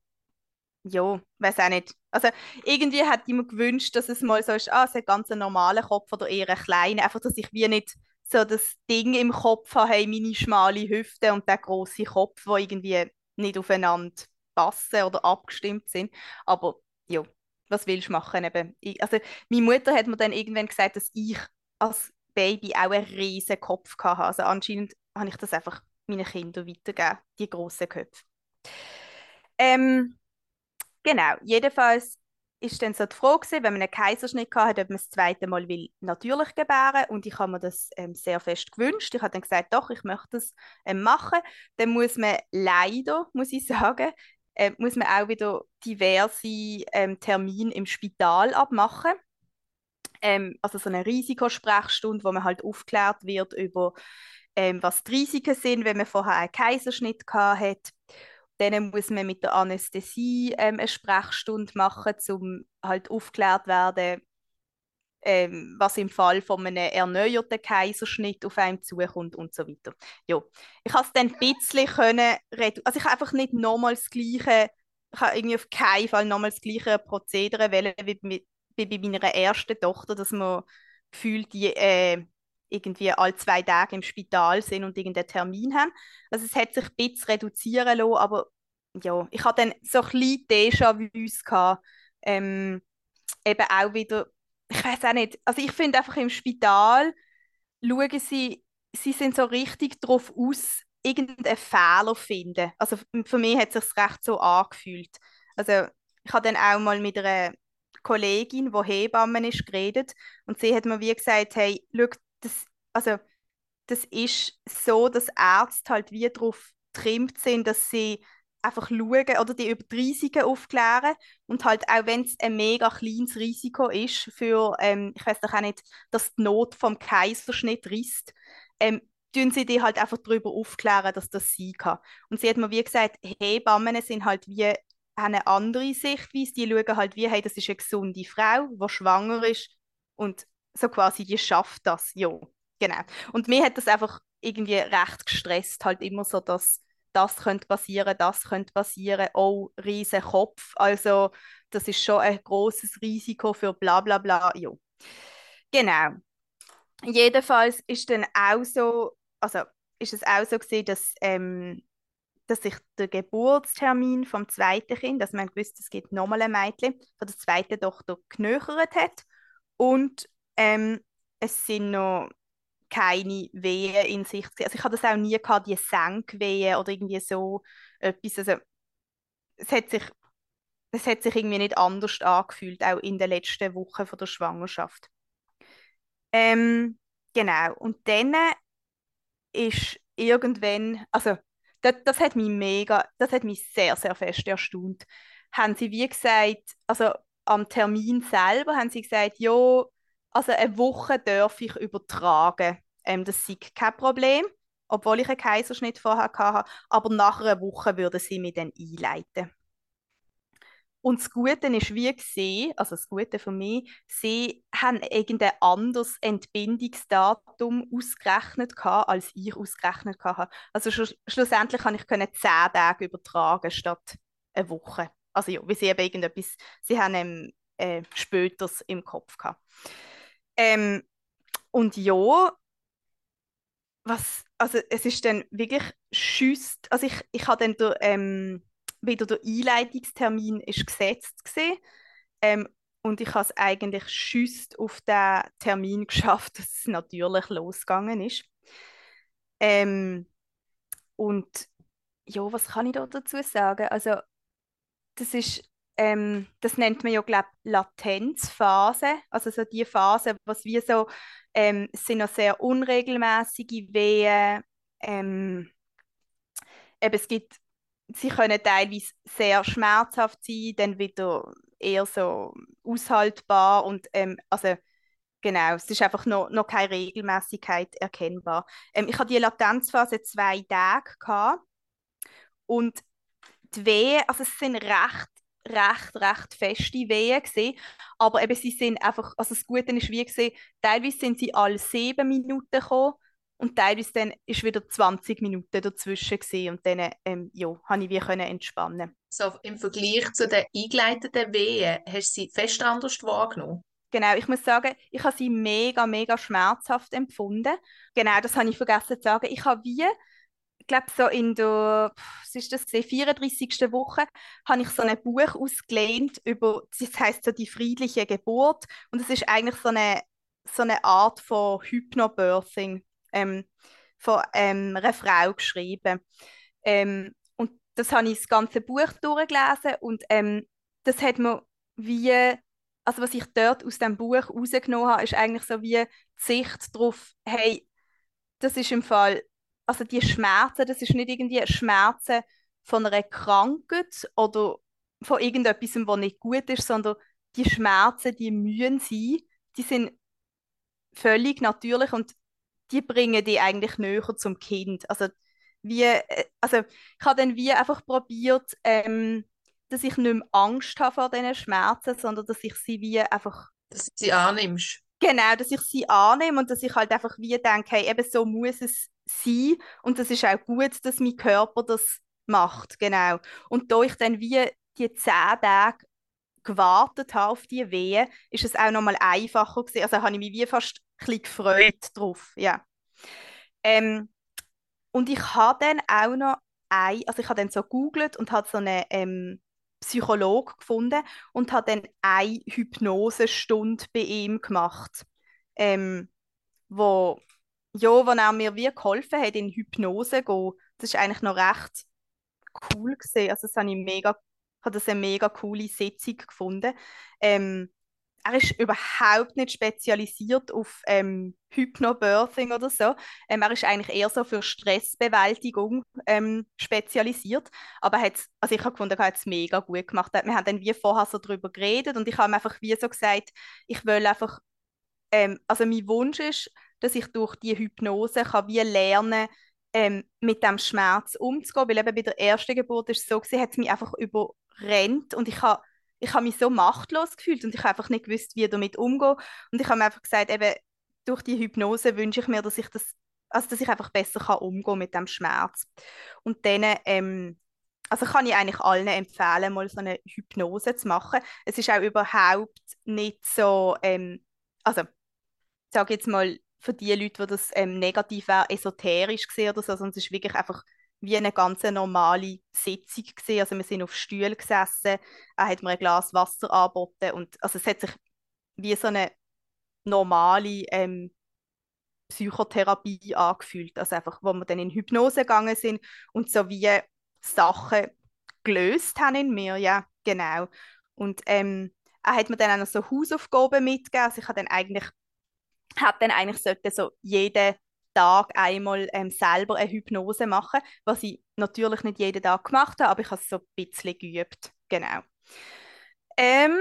ja, weiß auch nicht. Also irgendwie hätte ich mir gewünscht, dass es mal so ist, ah, es hat ganz einen normalen Kopf oder eher einen kleinen, einfach, dass ich wie nicht so das Ding im Kopf habe, hey, meine schmale Hüfte und der große Kopf, wo irgendwie nicht aufeinander passen oder abgestimmt sind. Aber ja, was willst du machen? Eben, ich, also meine Mutter hat mir dann irgendwann gesagt, dass ich als Baby auch einen riesen Kopf hatte. Also anscheinend habe ich das einfach meinen Kindern weitergegeben, die grossen Köpfe. Ähm, genau, jedenfalls ist dann so die Frage gewesen, wenn man einen Kaiserschnitt hatte, ob man das zweite Mal will natürlich gebären und ich habe mir das ähm, sehr fest gewünscht. Ich habe dann gesagt, doch, ich möchte das ähm, machen. Dann muss man leider, muss ich sagen, äh, muss man auch wieder diverse ähm, Termine im Spital abmachen. Ähm, also so eine Risikosprechstunde, wo man halt aufklärt wird über ähm, was die Risiken sind, wenn man vorher einen Kaiserschnitt hat. Dann muss man mit der Anästhesie ähm, eine Sprechstunde machen, um halt aufgeklärt werden, ähm, was im Fall von einem erneuerten Kaiserschnitt auf einem zukommt und so weiter. Ja, ich habe es dann ein bisschen können, also ich habe einfach nicht nochmal das gleiche, ich habe irgendwie auf keinen Fall nochmal das gleiche Prozedere wählen wie, wie bei meiner ersten Tochter, dass man gefühlt die äh, irgendwie alle zwei Tage im Spital sind und irgendeinen Termin haben. Also es hat sich ein bisschen reduzieren lassen, aber ja, ich hatte dann so ein bisschen Déjà-vus ähm, eben auch wieder, ich weiß auch nicht, also ich finde einfach im Spital schauen sie, sie sind so richtig darauf aus, irgendeinen Fehler zu finden. Also für mich hat es sich recht so angefühlt. Also ich habe dann auch mal mit einer Kollegin, die Hebamme ist, geredet und sie hat mir wie gesagt, hey, schau, das, also, das ist so, dass Ärzte halt wie darauf getrimmt sind, dass sie einfach schauen oder die über die Risiken aufklären und halt auch wenn es ein mega kleines Risiko ist für, ähm, ich weiß doch auch nicht, dass die Not vom Kaiserschnitt risst, ähm, tun sie die halt einfach darüber aufklären, dass das sein kann. Und sie hat mir wie gesagt, Hebammen sind halt wie eine andere Sichtweise, die schauen halt wie, hey, das ist eine gesunde Frau, die schwanger ist und so quasi, die schafft das, ja, genau. Und mir hat das einfach irgendwie recht gestresst, halt immer so, dass das könnte passieren, das könnte passieren, oh, riesen Kopf, also das ist schon ein großes Risiko für bla bla bla, ja. Genau. Jedenfalls ist dann auch so, also ist es auch so gewesen, dass, ähm, dass sich der Geburtstermin vom zweiten Kind, dass man gewusst, es gibt nochmal ein Mädchen, von der zweiten Tochter genöchert hat und ähm, es sind noch keine Wehen in Sicht. Also ich hatte das auch nie gehabt, die Senkwehen oder irgendwie so etwas. Also es hat sich, es hat sich irgendwie nicht anders angefühlt, auch in den letzten Wochen von der Schwangerschaft. Ähm, genau. Und dann ist irgendwann, also das, das hat mich mega, das hat mich sehr, sehr fest erstaunt. Haben sie wie gesagt, also am Termin selber haben sie gesagt, ja, also eine Woche darf ich übertragen. Ähm, das ist kein Problem, obwohl ich einen Kaiserschnitt vorher hatte. Aber nach einer Woche würden sie mich dann einleiten. Und das Gute ist, wie gesehen, also das Gute für mich, sie haben irgendein anderes Entbindungsdatum ausgerechnet gehabt, als ich ausgerechnet hatte. Also sch schlussendlich kann ich zehn Tage übertragen statt eine Woche. Also ja, wie sie eben irgendetwas, sie haben ähm, äh, späteres im Kopf gehabt. Ähm, und ja, was, also es ist dann wirklich schüsst, also ich, ich habe dann der, ähm, wieder der Einleitungstermin ist gesetzt gesehen ähm, und ich habe es eigentlich schüsst auf den Termin (laughs) geschafft, dass es natürlich losgegangen ist. Ähm, und ja, was kann ich da dazu sagen? Also das ist ähm, das nennt man ja, glaube Latenzphase, also so die Phase, was wie so, ähm, sind noch sehr unregelmäßige Wehen, ähm, eben es gibt, sie können teilweise sehr schmerzhaft sein, dann wieder eher so aushaltbar und ähm, also Genau, es ist einfach noch, noch keine Regelmäßigkeit erkennbar. Ähm, ich hatte die Latenzphase zwei Tage gehabt und die Wehen, also es sind recht recht, recht feste Wehen gesehen. Aber eben, sie sind einfach, also das Gute ist wie gesehen, teilweise sind sie alle sieben Minuten gekommen und teilweise dann ist wieder 20 Minuten dazwischen gesehen und dann, ähm, ja, habe ich wie können entspannen. so im Vergleich zu den eingeleiteten Wehen, hast du sie fest anders wahrgenommen? Genau, ich muss sagen, ich habe sie mega, mega schmerzhaft empfunden. Genau, das habe ich vergessen zu sagen. Ich habe wie, glaube so in der, was ist das, 34. Woche, habe ich so ein Buch ausgelehnt über, das heißt so die friedliche Geburt und es ist eigentlich so eine, so eine Art von Hypnobirthing ähm, von ähm, einer Frau geschrieben. Ähm, und das habe ich das ganze Buch durchgelesen und ähm, das hat mir wie also was ich dort aus dem Buch rausgenommen habe, ist eigentlich so wie die Sicht darauf, hey, das ist im Fall, also die Schmerzen, das ist nicht irgendwie Schmerzen von einer Krankheit oder von irgendetwas, was nicht gut ist, sondern die Schmerzen, die mühen sein, die sind völlig natürlich und die bringen die eigentlich näher zum Kind. Also wie, äh, also ich habe dann wie einfach probiert, ähm, dass ich nicht mehr Angst habe vor diesen Schmerzen, sondern dass ich sie wie einfach... Dass du sie annimmst. Genau, dass ich sie annehme und dass ich halt einfach wie denke, hey, eben so muss es sein und das ist auch gut, dass mein Körper das macht, genau. Und da ich dann wie die zehn Tage gewartet habe auf die Wehen, ist es auch nochmal einfacher gewesen. Also habe ich mich wie fast ein bisschen gefreut drauf, ja. Ähm, und ich habe dann auch noch ein, also ich habe dann so googelt und habe so eine ähm, Psychologe gefunden und habe dann eine Hypnosestunde bei ihm gemacht, ähm, wo, ja, wo er mir wie geholfen hat, in Hypnose zu gehen. Das ist eigentlich noch recht cool gesehen. Also das habe ich mega, habe das eine mega coole Sitzung gefunden. Ähm, er ist überhaupt nicht spezialisiert auf ähm, Hypnobirthing oder so. Ähm, er ist eigentlich eher so für Stressbewältigung ähm, spezialisiert. Aber hat, also ich habe gefunden, er hat es mega gut gemacht. Wir haben dann wie vorher so darüber geredet und ich habe ihm einfach wie so gesagt, ich will einfach, ähm, also mein Wunsch ist, dass ich durch die Hypnose kann wie lernen ähm, mit dem Schmerz umzugehen, weil eben bei der ersten Geburt ist es so gewesen, hat es mich einfach überrennt und ich habe ich habe mich so machtlos gefühlt und ich habe einfach nicht gewusst, wie damit umgehen. Und ich habe mir einfach gesagt, eben durch die Hypnose wünsche ich mir, dass ich das, also dass ich einfach besser kann umgehen mit dem Schmerz. Und dann, ähm, also kann ich eigentlich allen empfehlen, mal so eine Hypnose zu machen. Es ist auch überhaupt nicht so, ähm, also ich sage jetzt mal für die Leute, die das ähm, negativ wäre, esoterisch gesehen oder so, sondern es ist wirklich einfach wie eine ganz normale Sitzung gesehen. Also wir sind auf Stühlen gesessen, er hat mir ein Glas Wasser angeboten und also es hat sich wie so eine normale ähm, Psychotherapie angefühlt. Also einfach, wo wir dann in Hypnose gegangen sind und so wie Sachen gelöst haben in mir, ja, genau. Und ähm, er hat mir dann auch noch so Hausaufgaben mitgegeben. Also ich habe dann eigentlich, hat dann eigentlich sollte so jede Tag einmal ähm, selber eine Hypnose machen, was ich natürlich nicht jeden Tag gemacht habe, aber ich habe es so ein bisschen geübt. Genau. Ähm,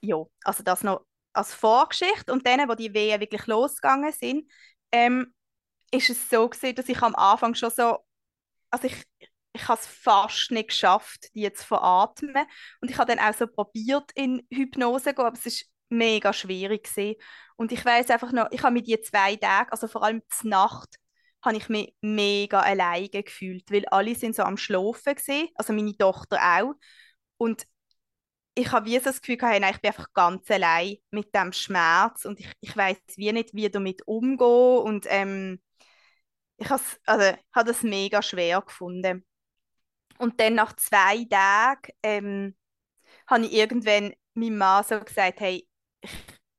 ja, also das noch als Vorgeschichte. Und dann, wo die Wehen wirklich losgegangen sind, ähm, ist es so gewesen, dass ich am Anfang schon so, also ich, ich habe es fast nicht geschafft, die zu veratmen. Und ich habe dann auch so probiert, in Hypnose zu gehen, aber es ist mega schwierig gewesen. Und ich weiß einfach noch, ich habe mir die zwei Tage, also vor allem die Nacht, habe ich mich mega alleine gefühlt, weil alle sind so am Schlafen gesehen, also meine Tochter auch. Und ich habe wie so das Gefühl gehabt, ich bin einfach ganz allein mit dem Schmerz und ich, ich weiß wie nicht, wie damit umgehen und ähm, ich habe also, hab das mega schwer gefunden. Und dann nach zwei Tagen ähm, habe ich irgendwann meinem Mann so gesagt, hey,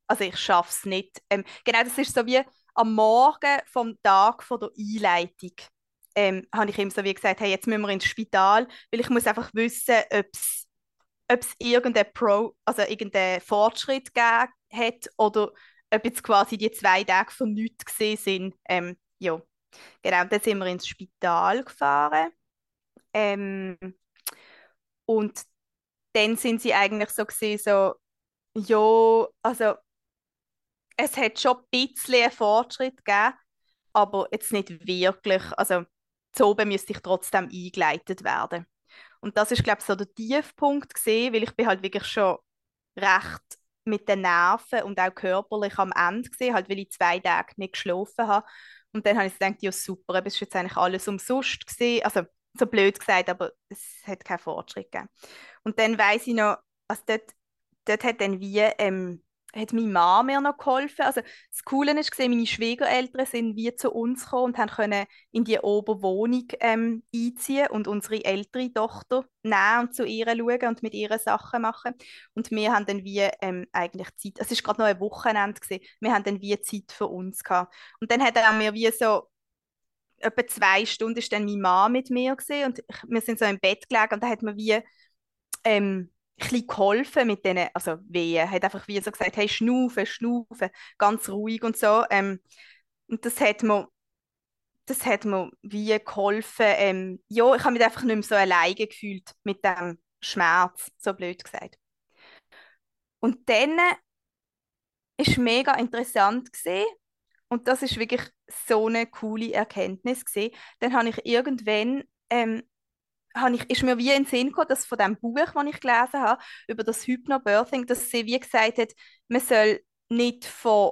also ich schaffe es nicht. Ähm, genau, das ist so wie am Morgen vom Tag von der Einleitung ähm, habe ich ihm so wie gesagt, hey, jetzt müssen wir ins Spital, weil ich muss einfach wissen, ob es irgendeinen Pro, also irgendeinen Fortschritt gegeben hat oder ob jetzt quasi die zwei Tage von nichts gesehen sind. Ähm, ja, genau, dann sind wir ins Spital gefahren. Ähm, und dann sind sie eigentlich so gesehen, so, ja, also es hat schon ein bisschen einen Fortschritt gegeben, aber jetzt nicht wirklich. Also oben müsste ich trotzdem eingeleitet werden. Und das ist, glaube ich, so der Tiefpunkt gesehen, weil ich bin halt wirklich schon recht mit den Nerven und auch körperlich am Ende gesehen, halt weil ich zwei Tage nicht geschlafen habe. Und dann habe ich gedacht, ja super, es ist jetzt eigentlich alles umsonst gesehen. Also so blöd gesagt, aber es hat keinen Fortschritt gegeben. Und dann weiß ich noch, also dort, dort hat dann wie ähm, hat meine Mama mir noch geholfen. Also das Coole ist, meine Schwiegereltern sind wie zu uns gekommen und haben können in die Oberwohnung ähm, einziehen und unsere ältere Tochter nehmen und zu ihr schauen und mit ihr Sachen machen. Und wir haben dann wie ähm, eigentlich Zeit, es ist gerade noch ein Wochenende gewesen, wir haben dann wie Zeit für uns gehabt. Und dann hat er mir wie so etwa zwei Stunden ist dann meine Mama mit mir gesehen und wir sind so im Bett gelegen und da hat man wie ähm, bisschen geholfen mit denen, also Wehen, hat einfach wie so gesagt, hey, schnaufen, schnaufen, ganz ruhig und so. Ähm, und das hat mir, das hat mir wie geholfen. Ähm, ja, ich habe mich einfach nicht mehr so alleine gefühlt mit dem Schmerz, so blöd gesagt. Und dann ist mega interessant gesehen und das ist wirklich so eine coole Erkenntnis gesehen. Dann habe ich irgendwann ähm, habe ich, ist mir wie in den Sinn gekommen, dass von dem Buch, das ich gelesen habe, über das Hypnobirthing, dass sie wie gesagt hat, man soll nicht von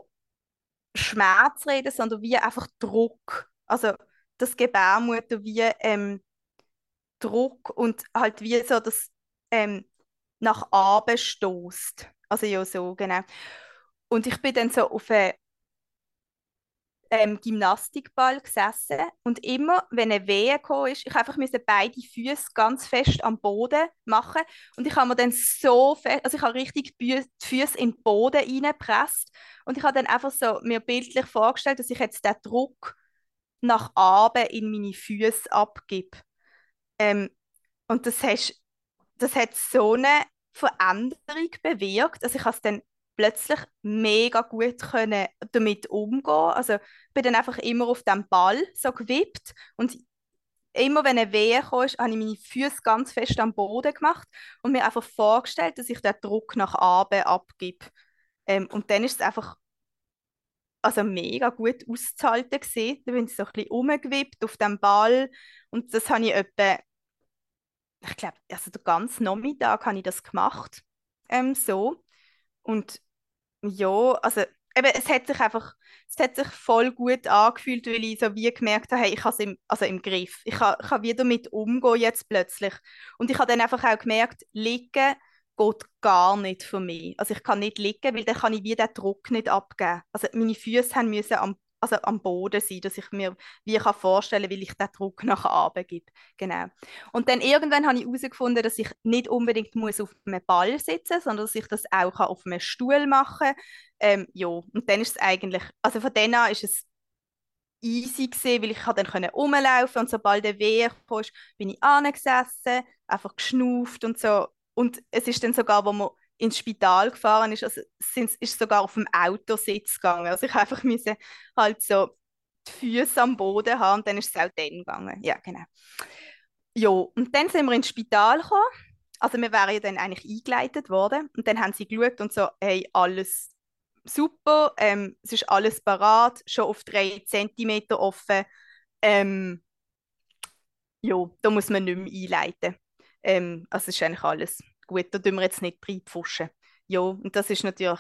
Schmerz reden, sondern wie einfach Druck. Also, das Gebärmutter wie ähm, Druck und halt wie so das ähm, nach oben stößt. Also ja, so, genau. Und ich bin dann so auf eine ähm, Gymnastikball gesessen und immer, wenn eine Wehe kam, ist, ich einfach musste beide Füße ganz fest am Boden machen und ich habe mir dann so fest, also ich habe richtig die Füße in den Boden reingepresst und ich habe dann einfach so mir bildlich vorgestellt, dass ich jetzt den Druck nach oben in meine Füße abgebe. Ähm, und das, hast, das hat so eine Veränderung bewirkt, also ich habe es dann plötzlich mega gut können damit umgehen. Also bin dann einfach immer auf dem Ball so gewippt und immer wenn eine Wehe kam, habe ich meine Füße ganz fest am Boden gemacht und mir einfach vorgestellt, dass ich den Druck nach oben abgebe. Ähm, und dann ist es einfach also mega gut auszuhalten gesehen. Da bin ich so ein bisschen umgewippt auf dem Ball und das habe ich etwa, ich glaube, also den ganzen Nachmittag habe ich das gemacht, ähm, so. Und ja, also eben, es hat sich einfach, es hat sich voll gut angefühlt, weil ich so wie gemerkt habe, hey, ich habe es im, also im Griff. Ich kann, ich kann wieder damit umgehen jetzt plötzlich. Und ich habe dann einfach auch gemerkt, liegen geht gar nicht für mich. Also ich kann nicht liegen, weil dann kann ich wieder den Druck nicht abgeben. Also meine Füße haben müssen am also am Boden sein, dass ich mir wie kann vorstellen wie ich den Druck nach oben gebe. Genau. Und dann irgendwann habe ich herausgefunden, dass ich nicht unbedingt muss auf einem Ball sitzen muss, sondern dass ich das auch auf einem Stuhl machen kann. Ähm, ja, und dann ist es eigentlich, also von dann an ist es easy gewesen, weil ich dann können rumlaufen und sobald der Wehr kam, bin ich angesessen, einfach geschnauft und so. Und es ist dann sogar, wo man ins Spital gefahren ist, also sind, ist sogar auf dem Autositz gegangen. Also ich einfach musste halt so die Füße am Boden haben und dann ist es auch dann gegangen. Ja, genau. Ja, und dann sind wir ins Spital gekommen. Also wir wären ja dann eigentlich eingeleitet worden und dann haben sie geschaut und so, hey, alles super, ähm, es ist alles parat, schon auf drei Zentimeter offen. Ähm, ja, da muss man nicht mehr einleiten. Ähm, also es ist eigentlich alles gut, da tun wir jetzt nicht reinpfuschen. Ja, und das ist natürlich,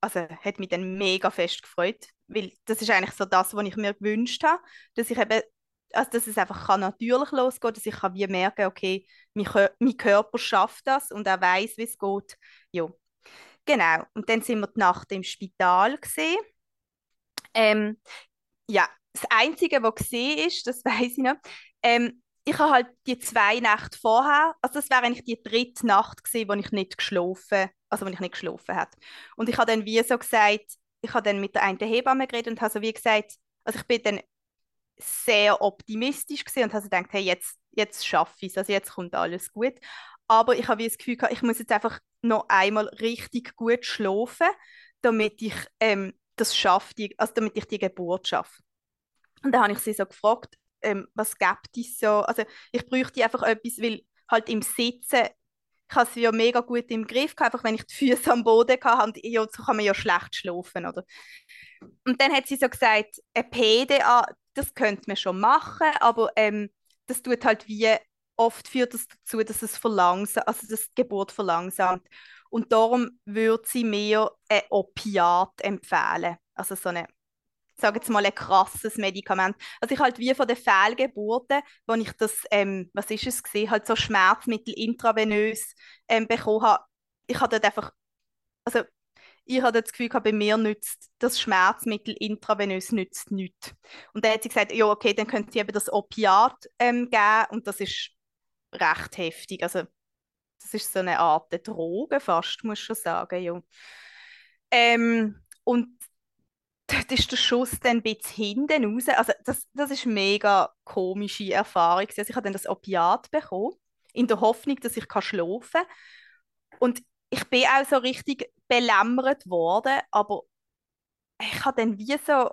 also hat mich dann mega fest gefreut, weil das ist eigentlich so das, was ich mir gewünscht habe, dass ich eben, also dass es einfach kann natürlich losgehen, dass ich kann wie merken, okay, mein, mein Körper schafft das und er weiß, wie es geht. Ja, genau. Und dann sind wir die Nacht im Spital gesehen. Ähm, ja, das Einzige, was gesehen ist, das (laughs) weiß ich noch, ähm, ich habe halt die zwei Nächte vorher, also das wäre eigentlich die dritte Nacht gewesen, wo ich nicht geschlafen, also wo ich nicht geschlafen habe. Und ich habe dann wie so gesagt, ich habe dann mit der einen Hebamme geredet und habe so wie gesagt, also ich bin dann sehr optimistisch gewesen und habe so gedacht, hey, jetzt, jetzt schaffe ich es, also jetzt kommt alles gut. Aber ich habe wie das Gefühl gehabt, ich muss jetzt einfach noch einmal richtig gut schlafen, damit ich ähm, das schaffe, also damit ich die Geburt schaffe. Und da habe ich sie so gefragt, ähm, was gibt es so? Also ich bräuchte einfach etwas, weil halt im Sitzen, ich habe es ja mega gut im Griff gehabt, einfach wenn ich die Füße am Boden hatte, ja, so kann man ja schlecht schlafen, oder? Und dann hat sie so gesagt, eine PDA, das könnte man schon machen, aber ähm, das tut halt wie, oft führt das dazu, dass es verlangsamt, also das die Geburt verlangsamt. Und darum würde sie mir ein Opiat empfehlen, also so eine sage jetzt mal, ein krasses Medikament. Also ich halt wie von den Fehlgeburten, wo ich das, ähm, was ist es gesehen, halt so Schmerzmittel intravenös ähm, bekommen habe, ich dort einfach, also ich hatte das Gefühl, bei mir nützt das Schmerzmittel intravenös nützt nichts. Und dann hat sie gesagt, ja okay, dann könnte sie eben das Opiat ähm, geben und das ist recht heftig. Also das ist so eine Art Droge fast, muss ich schon sagen, ja. Ähm, und dort ist der Schuss dann ein bisschen hinten raus. Also das, das ist eine mega komische Erfahrung. Also ich habe dann das Opiat bekommen, in der Hoffnung, dass ich schlafen kann. Und ich bin auch so richtig belämmert worden, aber ich habe dann wie so,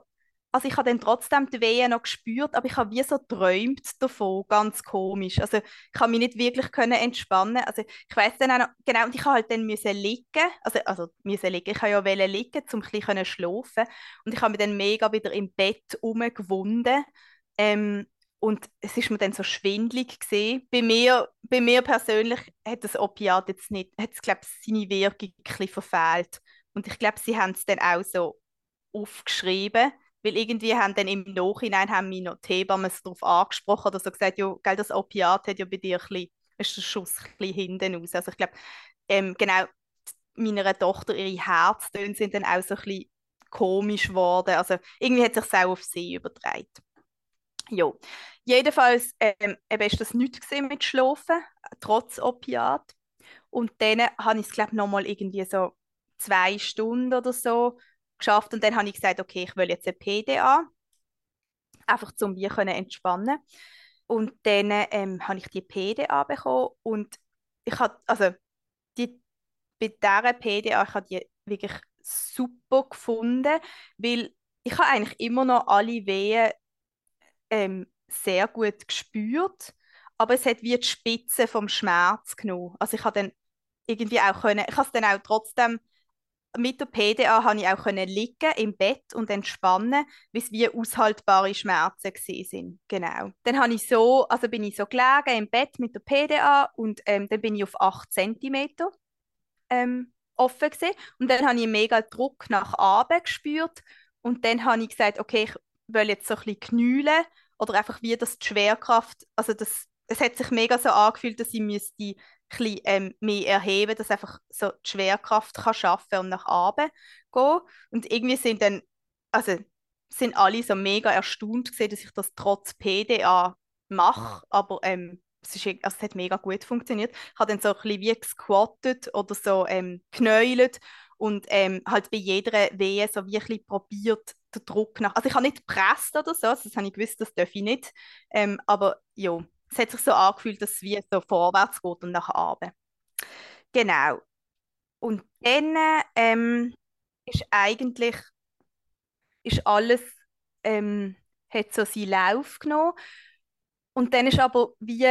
also ich habe dann trotzdem die Wehen noch gespürt, aber ich habe wie so träumt davon, ganz komisch. Also ich habe mich nicht wirklich können entspannen. Also ich weiß dann auch noch, genau, und ich habe halt dann müssen liegen, also, also müssen liegen, ich habe ja wollen liegen, um ein bisschen schlafen und ich habe mich dann mega wieder im Bett umgewunden. Ähm, und es ist mir dann so schwindlig gesehen. Bei mir, bei mir persönlich hat das Opiat jetzt nicht, hat es, glaube seine Wirkung ein bisschen verfehlt. Und ich glaube, sie haben es dann auch so aufgeschrieben, weil irgendwie haben dann im Nachhinein haben mich noch die darauf angesprochen oder so gesagt, ja, gell, das Opiat hat ja bei dir ein bisschen, ist Schuss ein hinten raus. Also ich glaube, ähm, genau, meiner Tochter, ihre Herztöne sind dann auch so ein bisschen komisch geworden. Also irgendwie hat sich auch auf sie übertragen. Ja, jedenfalls ähm, eben ist das nichts mit Schlafen, trotz Opiat. Und dann habe ich es, glaube ich, nochmal irgendwie so zwei Stunden oder so geschafft. Und dann habe ich gesagt, okay, ich will jetzt eine PDA, einfach zum wir können entspannen. Und dann ähm, habe ich die PDA bekommen und ich habe, also die, bei dieser PDA, ich habe die wirklich super gefunden, weil ich habe eigentlich immer noch alle Wehen ähm, sehr gut gespürt, aber es hat wie die Spitze vom Schmerz genommen. Also ich habe dann irgendwie auch können, ich habe es dann auch trotzdem mit der PDA habe ich auch liegen im Bett und entspannen, bis wie aushaltbare Schmerzen sind. Genau. Dann habe ich so, also bin ich so gelegen im Bett mit der PDA und ähm, dann bin ich auf 8 cm ähm, offen gewesen. und dann habe ich mega Druck nach oben gespürt und dann habe ich gesagt, okay, ich will jetzt so ein bisschen knüllen oder einfach wie das die Schwerkraft, also das, es hat sich mega so angefühlt, dass ich müsste bisschen, ähm, mehr erheben, dass einfach so die Schwerkraft kann schaffen und nach oben gehen. Und irgendwie sind dann, also sind alle so mega erstaunt gesehen, dass ich das trotz PDA mache, aber ähm, es, ist, also es hat mega gut funktioniert. Ich habe dann so ein bisschen wie gesquattet oder so ähm, knäult und ähm, halt bei jeder Wehe so wie ein bisschen probiert, den Druck nach. Also ich habe nicht gepresst oder so, also das habe ich gewusst, das darf ich nicht. Ähm, aber ja, es hat sich so angefühlt, dass es wie so vorwärts geht und nach oben. Genau. Und dann ähm, ist eigentlich ist alles ähm, hat so seinen Lauf genommen. Und dann ist aber wie,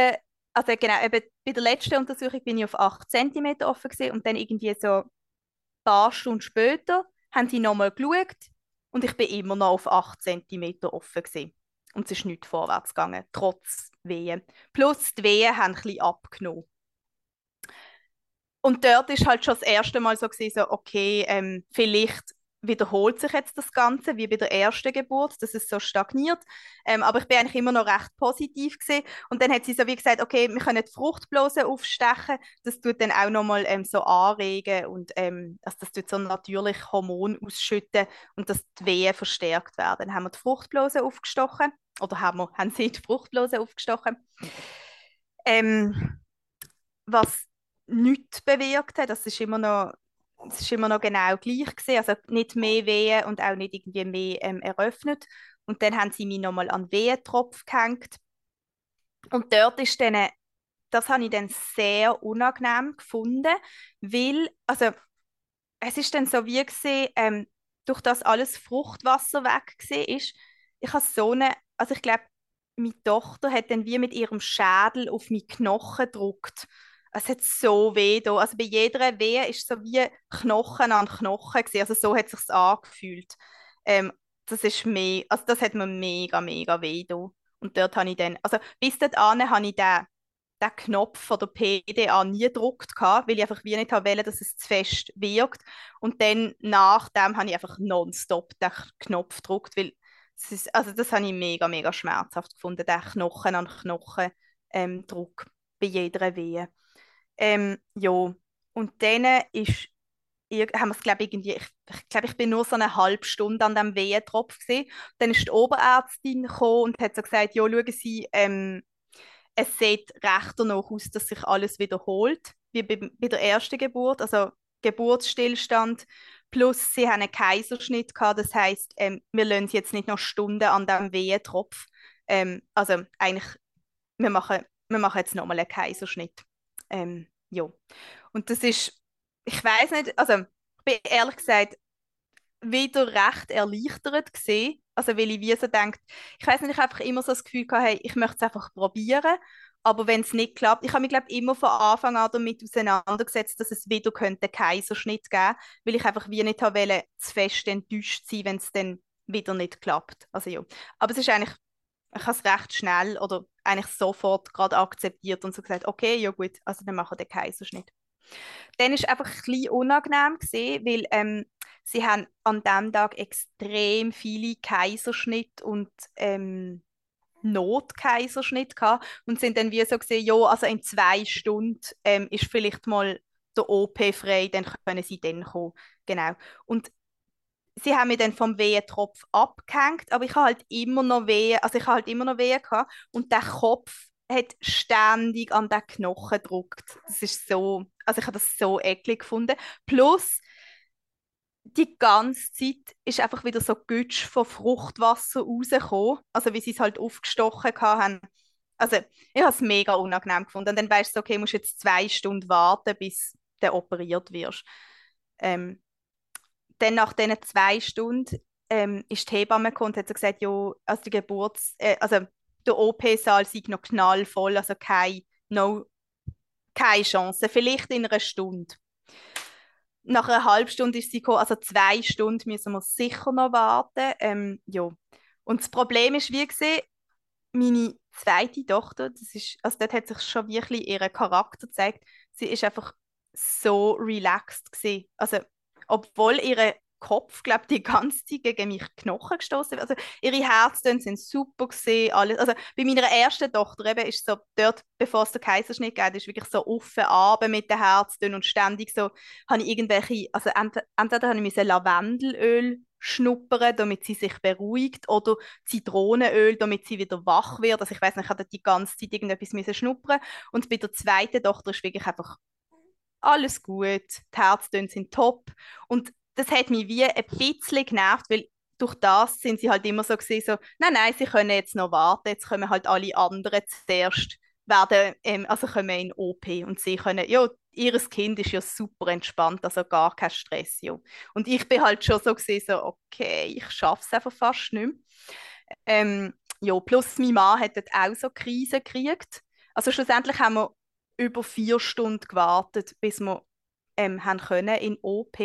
also genau, eben bei der letzten Untersuchung bin ich auf 8 cm offen gewesen, und dann irgendwie so ein paar Stunden später haben sie nochmal geschaut und ich bin immer noch auf 8 cm offen gewesen. Und es ist nicht vorwärts gegangen, trotz Wehen. Plus die Wehen haben ein abgenommen. Und dort ist halt schon das erste Mal so gewesen, so, okay, ähm, vielleicht wiederholt sich jetzt das Ganze, wie bei der ersten Geburt, dass es so stagniert. Ähm, aber ich bin eigentlich immer noch recht positiv gesehen. Und dann hat sie so wie gesagt, okay, wir können die Fruchtblase aufstechen. Das tut dann auch nochmal ähm, so anregen und ähm, also das tut so natürlich Hormon ausschütten und dass die Wehen verstärkt werden. Dann haben wir die Fruchtblase aufgestochen oder haben, wir, haben sie die Fruchtblase aufgestochen. Ähm, was nichts bewirkt hat, das ist immer noch es ist immer noch genau gleich gewesen, also nicht mehr Wehen und auch nicht irgendwie mehr ähm, eröffnet. Und dann haben sie mich nochmal an Wehentropf gehängt. Und dort ist dann, das habe ich dann sehr unangenehm gefunden, weil, also es ist dann so wie gesehen, ähm, durch das alles Fruchtwasser weg ist, ich habe so eine, also ich glaube, meine Tochter hat dann wie mit ihrem Schädel auf meinen Knochen gedruckt es hat so weh da. Also bei jeder Wehe ist so wie Knochen an Knochen gewesen. Also so hat es sich angefühlt. Ähm, das ist mehr, also das hat mir mega, mega weh da. Und dort habe ich dann, also bis dahin habe ich den, den Knopf von der PDA nie gedruckt, weil ich einfach wie nicht wollte, dass es zu fest wirkt. Und dann nach dem habe ich einfach nonstop den Knopf gedruckt, weil Das ist, also das habe ich mega, mega schmerzhaft gefunden, der Knochen an Knochen ähm, Druck bei jeder Wehe. Ähm, ja, und dann ist haben wir es, glaube ich, irgendwie, ich, ich glaube, ich bin nur so eine halbe Stunde an dem Wehentropf gesehen. Dann ist die Oberärztin gekommen und hat so gesagt, ja, schauen Sie, ähm, es sieht recht danach aus, dass sich alles wiederholt, wie bei, bei der ersten Geburt, also Geburtsstillstand, plus sie haben einen Kaiserschnitt gehabt, das heißt, ähm, wir lassen sie jetzt nicht noch Stunden an dem Wehentropf. Ähm, also eigentlich, wir machen, wir machen jetzt nochmal einen Kaiserschnitt. Ähm, ja. Und das ist ich weiß nicht, also ich bin ehrlich gesagt wieder recht erleichtert gesehen, also weil ich wie so denkt, ich weiß nicht, ich habe einfach immer so das Gefühl gehabt, hey, ich möchte es einfach probieren, aber wenn es nicht klappt, ich habe mich glaube immer von Anfang an damit auseinandergesetzt, dass es wieder könnte Kaiserschnitt geben, weil ich einfach wie nicht habe zu fest enttäuscht sein, wenn es dann wieder nicht klappt. Also ja, aber es ist eigentlich, ich habe es recht schnell oder eigentlich sofort gerade akzeptiert und so gesagt, okay, ja gut, also dann machen wir den Kaiserschnitt. Dann ist einfach ein bisschen unangenehm gesehen, weil ähm, sie haben an diesem Tag extrem viele Kaiserschnitte und ähm, Notkaiserschnitt gehabt und sind dann wie so gesehen, ja, also in zwei Stunden ähm, ist vielleicht mal der OP frei, dann können sie dann kommen. Genau. Und sie haben mich dann vom Wehentropf abgehängt, aber ich habe halt immer noch Wehen, also ich habe halt immer noch Wehen gehabt und der Kopf hat ständig an den Knochen gedruckt. Das ist so, also ich habe das so eklig gefunden. Plus, die ganze Zeit ist einfach wieder so Gütsch von Fruchtwasser rausgekommen. Also wie sie es halt aufgestochen haben. Also ich habe es mega unangenehm gefunden. Und dann weißt du, okay, musst jetzt zwei Stunden warten, bis du operiert wirst. Ähm, dann nach diesen zwei Stunden ähm, ist die Hebamme gekommen und hat gesagt, ja, also die Geburts, äh, also der OP-Saal sei noch knallvoll, also keine, no, keine Chance. Vielleicht in einer Stunde. Nach einer halben Stunde ist sie gekommen, also zwei Stunden müssen wir sicher noch warten. Ähm, ja. Und das Problem ist, wie gesehen, meine zweite Tochter, das ist, also dort hat sich schon wirklich ihr Charakter gezeigt. Sie ist einfach so relaxed gewesen. Also, obwohl ihre Kopf, glaube die ganze Zeit gegen mich Knochen gestoßen. Also ihre Herztöne sind super gesehen, alles. Also bei meiner ersten Tochter eben ist so dort, bevor es den Kaiserschnitt gab, ist wirklich so offen Abend mit den Herztönen und ständig so habe ich irgendwelche, also entweder, entweder habe ich Lavendelöl schnuppern, damit sie sich beruhigt, oder Zitronenöl, damit sie wieder wach wird. Also ich weiß nicht, ich hatte die ganze Zeit irgendetwas schnuppern. Und bei der zweiten Tochter ist wirklich einfach alles gut, die Herztöne sind top. Und das hat mich wie ein bisschen genervt, weil durch das sind sie halt immer so gesehen, so, nein, nein, sie können jetzt noch warten, jetzt kommen halt alle anderen zuerst, werden, ähm, also kommen in OP und sie können, ja, ihr Kind ist ja super entspannt, also gar kein Stress, ja. Und ich bin halt schon so gesehen, so, okay, ich schaffe es einfach fast nicht mehr. Ähm, ja, plus mein Mann hat auch so Krise gekriegt. Also schlussendlich haben wir über vier Stunden gewartet, bis wir ähm, haben können in OP.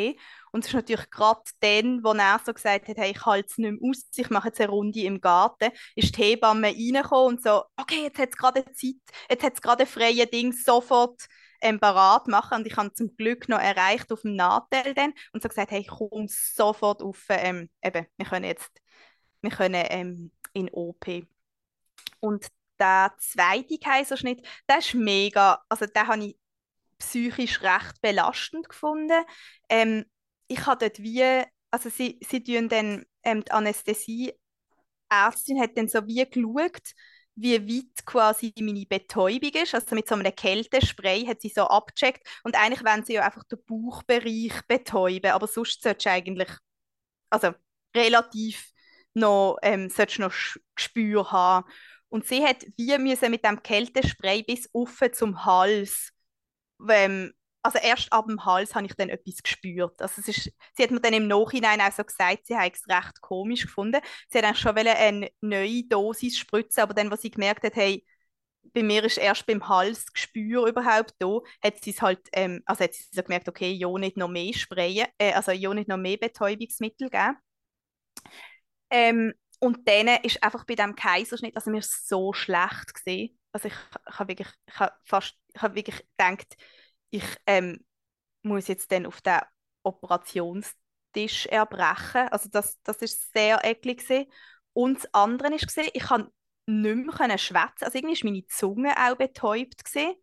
Und es ist natürlich gerade dann, wo er so gesagt hat, hey, ich halte es nicht mehr aus, ich mache jetzt eine Runde im Garten, ist die Hebamme reingekommen und so, okay, jetzt hat es gerade Zeit, jetzt hat es gerade freie Ding, sofort ähm, parat machen. Und ich habe zum Glück noch erreicht auf dem Nachteil dann und so gesagt, hey, ich komme sofort auf, ähm, eben, wir können jetzt, wir können ähm, in OP. Und der zweite Kaiserschnitt, der ist mega, also den habe ich psychisch recht belastend gefunden. Ähm, ich habe dort wie, also sie, sie tun dann, ähm, die Anästhesie-Ärztin hat dann so wie geschaut, wie weit quasi meine Betäubung ist. Also mit so einem Kältespray hat sie so abgecheckt. Und eigentlich wollen sie ja einfach den Bauchbereich betäuben, aber sonst solltest du eigentlich, also relativ noch, ähm, noch Gespür haben. Und sie hat wie müssen mit dem Kältespray bis offen zum Hals ähm, also erst ab dem Hals habe ich dann etwas gespürt. Also es ist, sie hat mir dann im Nachhinein auch so gesagt, sie hat es recht komisch gefunden. Sie hat eigentlich schon eine neue Dosis spritzen, aber dann, was sie gemerkt hat, hey, bei mir ist erst beim Hals Gespür überhaupt da, hat sie es halt, ähm, also hat sie so gemerkt, okay, ja nicht noch mehr sprayen, äh, also ja nicht noch mehr Betäubungsmittel geben. Ähm, und dann ist einfach bei dem Kaiserschnitt, also mir so schlecht gesehen, also ich, ich habe wirklich, ich habe fast, ich habe wirklich gedacht, ich ähm, muss jetzt dann auf den Operationstisch erbrechen. Also das, das ist sehr eklig gewesen. Und das andere ist gesehen, ich kann nicht mehr schwätzen. Also irgendwie ist meine Zunge auch betäubt gesehen.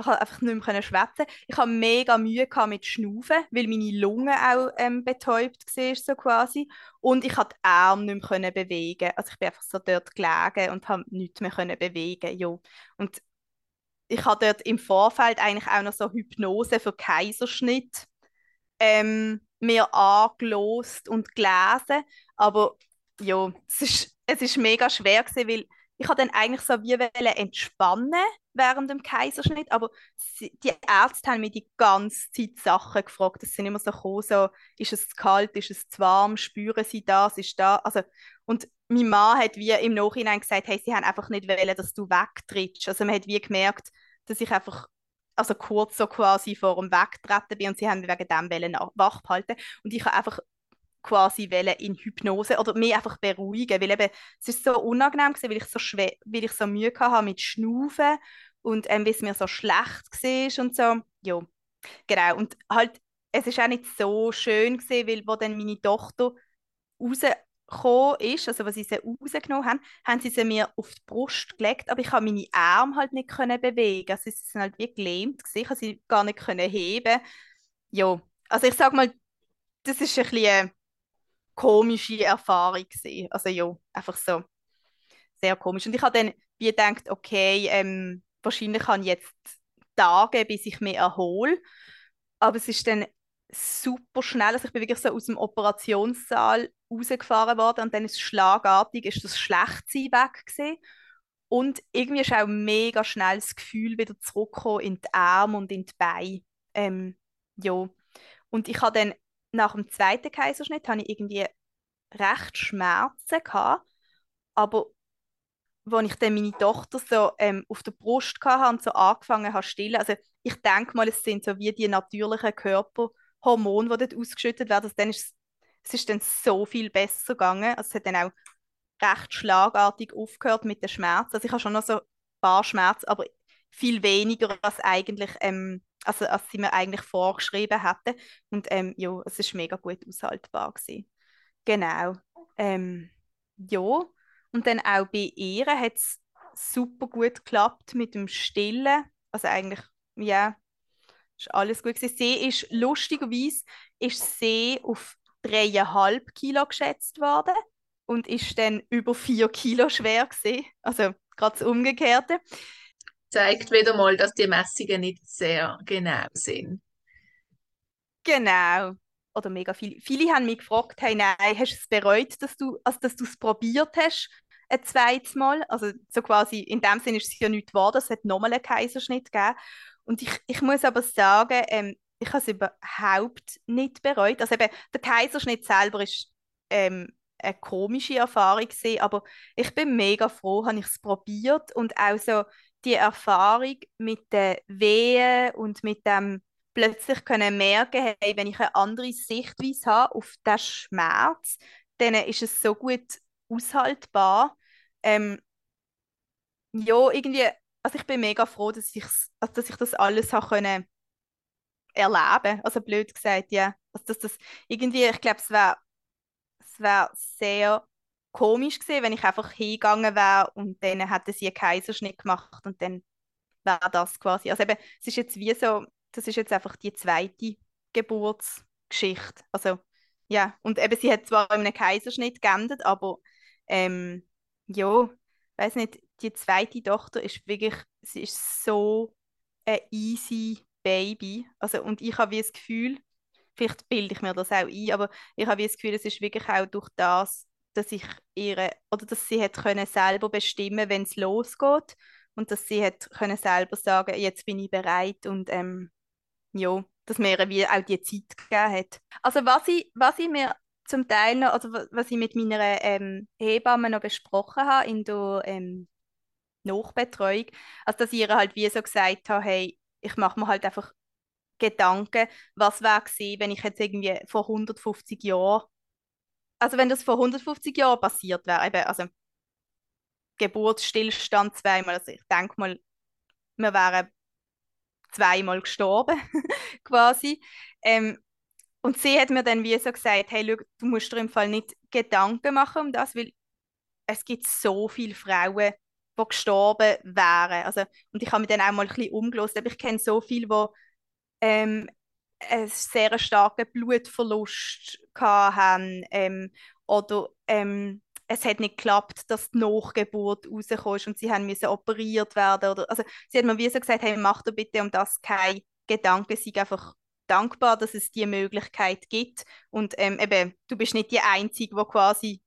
Ich konnte einfach nicht mehr schwätzen. Ich hatte mega Mühe mit Schnaufen, weil meine Lunge auch ähm, betäubt war, so quasi. Und ich konnte die Arme nicht mehr bewegen. Also ich bin einfach so dort gelegen und habe nichts mehr bewegen. Ja. Und ich habe dort im Vorfeld eigentlich auch noch so Hypnose für Kaiserschnitt ähm, mir angelost und gelesen. Aber ja, es ist, es ist mega schwer gewesen, weil ich dann eigentlich so wie entspannen während dem Kaiserschnitt, aber sie, die Ärzte haben mich die ganze Zeit Sachen gefragt. Das sind immer so gekommen, so, ist es zu kalt, ist es zu warm, spüren sie das, ist da, also und mein Mann hat wie im Nachhinein gesagt, hey, sie haben einfach nicht wollen, dass du wegtrittst. Also man hat wie gemerkt, dass ich einfach also kurz so quasi vor dem Wegtreten bin und sie haben wegen dem wollen wach behalten und ich habe einfach quasi in Hypnose oder mich einfach beruhigen, weil eben es ist so unangenehm gewesen, weil ich so schwer, weil ich so Mühe hatte mit Schnaufen und ähm, wie es mir so schlecht war und so. Ja, genau. Und halt, es ist auch nicht so schön gewesen, weil wo dann meine Tochter rausgekommen ist, also was sie sie rausgenommen haben, haben sie sie mir auf die Brust gelegt, aber ich habe meine Arme halt nicht können bewegen. Also sie sind halt wie gelähmt gewesen, ich konnte sie gar nicht können heben. Ja, also ich sag mal, das ist ein bisschen komische Erfahrung gewesen. Also ja, einfach so sehr komisch. Und ich habe dann wie gedacht, okay, ähm, wahrscheinlich kann ich jetzt Tage, bis ich mich erhole. Aber es ist dann super schnell. Also ich bin wirklich so aus dem Operationssaal rausgefahren worden und dann ist schlagartig ist das Schlechtsein weg gewesen. Und irgendwie ist auch mega schnell das Gefühl wieder zurückgekommen in die Arme und in die Beine. Ähm, ja. Und ich habe dann nach dem zweiten Kaiserschnitt habe ich irgendwie recht Schmerzen gehabt, aber als ich dann meine Tochter so ähm, auf der Brust hatte und so angefangen habe stillen, also ich denke mal, es sind so wie die natürlichen Körperhormone, die dort ausgeschüttet werden, also dann ist es, ist dann so viel besser gegangen, also es hat dann auch recht schlagartig aufgehört mit den Schmerzen, also ich habe schon noch so ein paar Schmerzen, aber viel weniger als eigentlich ähm, also als sie mir eigentlich vorgeschrieben hatten. Und ähm, ja, es ist mega gut aushaltbar gewesen. Genau. Ähm, ja. Und dann auch bei ihr hat es super gut geklappt mit dem Stillen. Also eigentlich, ja, ist alles gut gewesen. Sie ist lustigerweise ist sie auf dreieinhalb Kilo geschätzt worden und ist dann über vier Kilo schwer gewesen. Also gerade das Umgekehrte zeigt wieder mal, dass die Messungen nicht sehr genau sind. Genau. Oder mega viele. Viele haben mich gefragt, hey, nein, hast du es bereut, dass du also, dass es probiert hast, ein zweites Mal? Also so quasi, in dem Sinne ist es ja nicht wahr, es hat nochmal einen Kaiserschnitt gegeben. Und ich, ich muss aber sagen, ähm, ich habe es überhaupt nicht bereut. Also eben, der Kaiserschnitt selber ist ähm, eine komische Erfahrung gewesen, aber ich bin mega froh, habe ich es probiert und auch so die Erfahrung mit den Wehen und mit dem plötzlich können merken, hey, wenn ich eine andere Sichtweise habe auf den Schmerz, dann ist es so gut aushaltbar. Ähm, ja, irgendwie, also ich bin mega froh, dass, also dass ich das alles habe können erleben. Also blöd gesagt, ja. Also dass das irgendwie, ich glaube, es wäre es wär sehr komisch gewesen, wenn ich einfach hingegangen wäre und dann hätten sie einen Kaiserschnitt gemacht und dann wäre das quasi. Also eben, es ist jetzt wie so, das ist jetzt einfach die zweite Geburtsgeschichte. Also ja, und eben sie hat zwar in einem Kaiserschnitt geendet, aber ähm, ja, weiß nicht, die zweite Tochter ist wirklich, sie ist so ein easy Baby. Also und ich habe wie das Gefühl, vielleicht bilde ich mir das auch ein, aber ich habe wie das Gefühl, es ist wirklich auch durch das dass ich ihre oder dass sie hat können selber bestimmen, wenn es losgeht und dass sie hat können selber sagen, jetzt bin ich bereit und ähm, ja, dass mir wie auch die Zeit gegeben hat. Also was ich, was ich mir zum Teil noch, also was ich mit meiner ähm, Hebamme noch besprochen habe in der ähm, Nachbetreuung, also dass ich ihr halt wie so gesagt habe, hey, ich mache mir halt einfach Gedanken, was wäre gewesen, wenn ich jetzt irgendwie vor 150 Jahren also wenn das vor 150 Jahren passiert wäre, eben, also Geburtsstillstand zweimal, also ich denke mal, wir wären zweimal gestorben, (laughs) quasi. Ähm, und sie hat mir dann wie so gesagt, hey, schau, du musst dir im Fall nicht Gedanken machen um das, weil es gibt so viele Frauen, die gestorben wären. Also, und ich habe mich dann auch mal ein bisschen umgelost. Ich kenne so viele, die ähm, einen sehr starken Blutverlust hatten ähm, oder ähm, es hat nicht geklappt, dass die Nachgeburt rauskommt und sie haben müssen operiert werden. Oder, also sie hat mir wie so gesagt, hey, mach doch bitte um das kein Gedanke, sei einfach dankbar, dass es die Möglichkeit gibt. Und ähm, eben, du bist nicht die Einzige, die quasi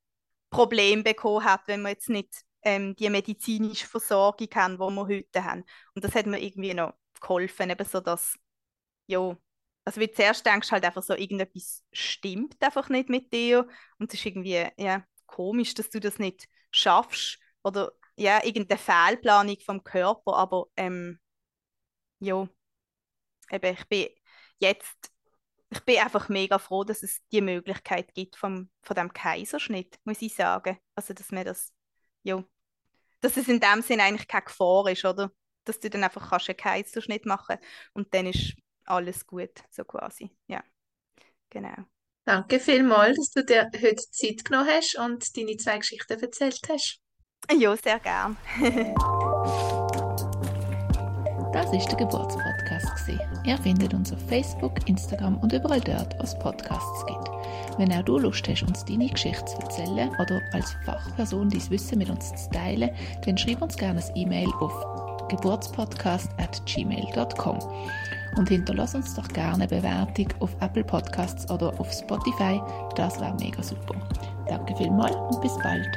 Probleme bekommen hat, wenn wir jetzt nicht ähm, die medizinische Versorgung haben, die wir heute haben. Und das hat mir irgendwie noch geholfen, eben so, dass, ja, also wie zuerst denkst halt einfach so, irgendetwas stimmt einfach nicht mit dir und es ist irgendwie, ja, komisch, dass du das nicht schaffst oder ja, irgendeine Fehlplanung vom Körper, aber ähm, ja, eben, ich bin jetzt, ich bin einfach mega froh, dass es die Möglichkeit gibt vom, von dem Kaiserschnitt, muss ich sagen. Also, dass mir das, ja, dass es in dem Sinn eigentlich keine Gefahr ist, oder? Dass du dann einfach kannst einen Kaiserschnitt machen und dann ist alles gut, so quasi. Ja, genau. Danke vielmals, dass du dir heute Zeit genommen hast und deine zwei Geschichten erzählt hast. Ja, sehr gern. (laughs) das ist der Geburtspodcast. Ihr findet uns auf Facebook, Instagram und überall dort, wo es Podcasts gibt. Wenn auch du Lust hast, uns deine Geschichte zu erzählen oder als Fachperson dein Wissen mit uns zu teilen, dann schreib uns gerne ein E-Mail auf geburtspodcast.gmail.com und hinterlass uns doch gerne eine Bewertung auf Apple Podcasts oder auf Spotify. Das wäre mega super. Danke vielmals und bis bald.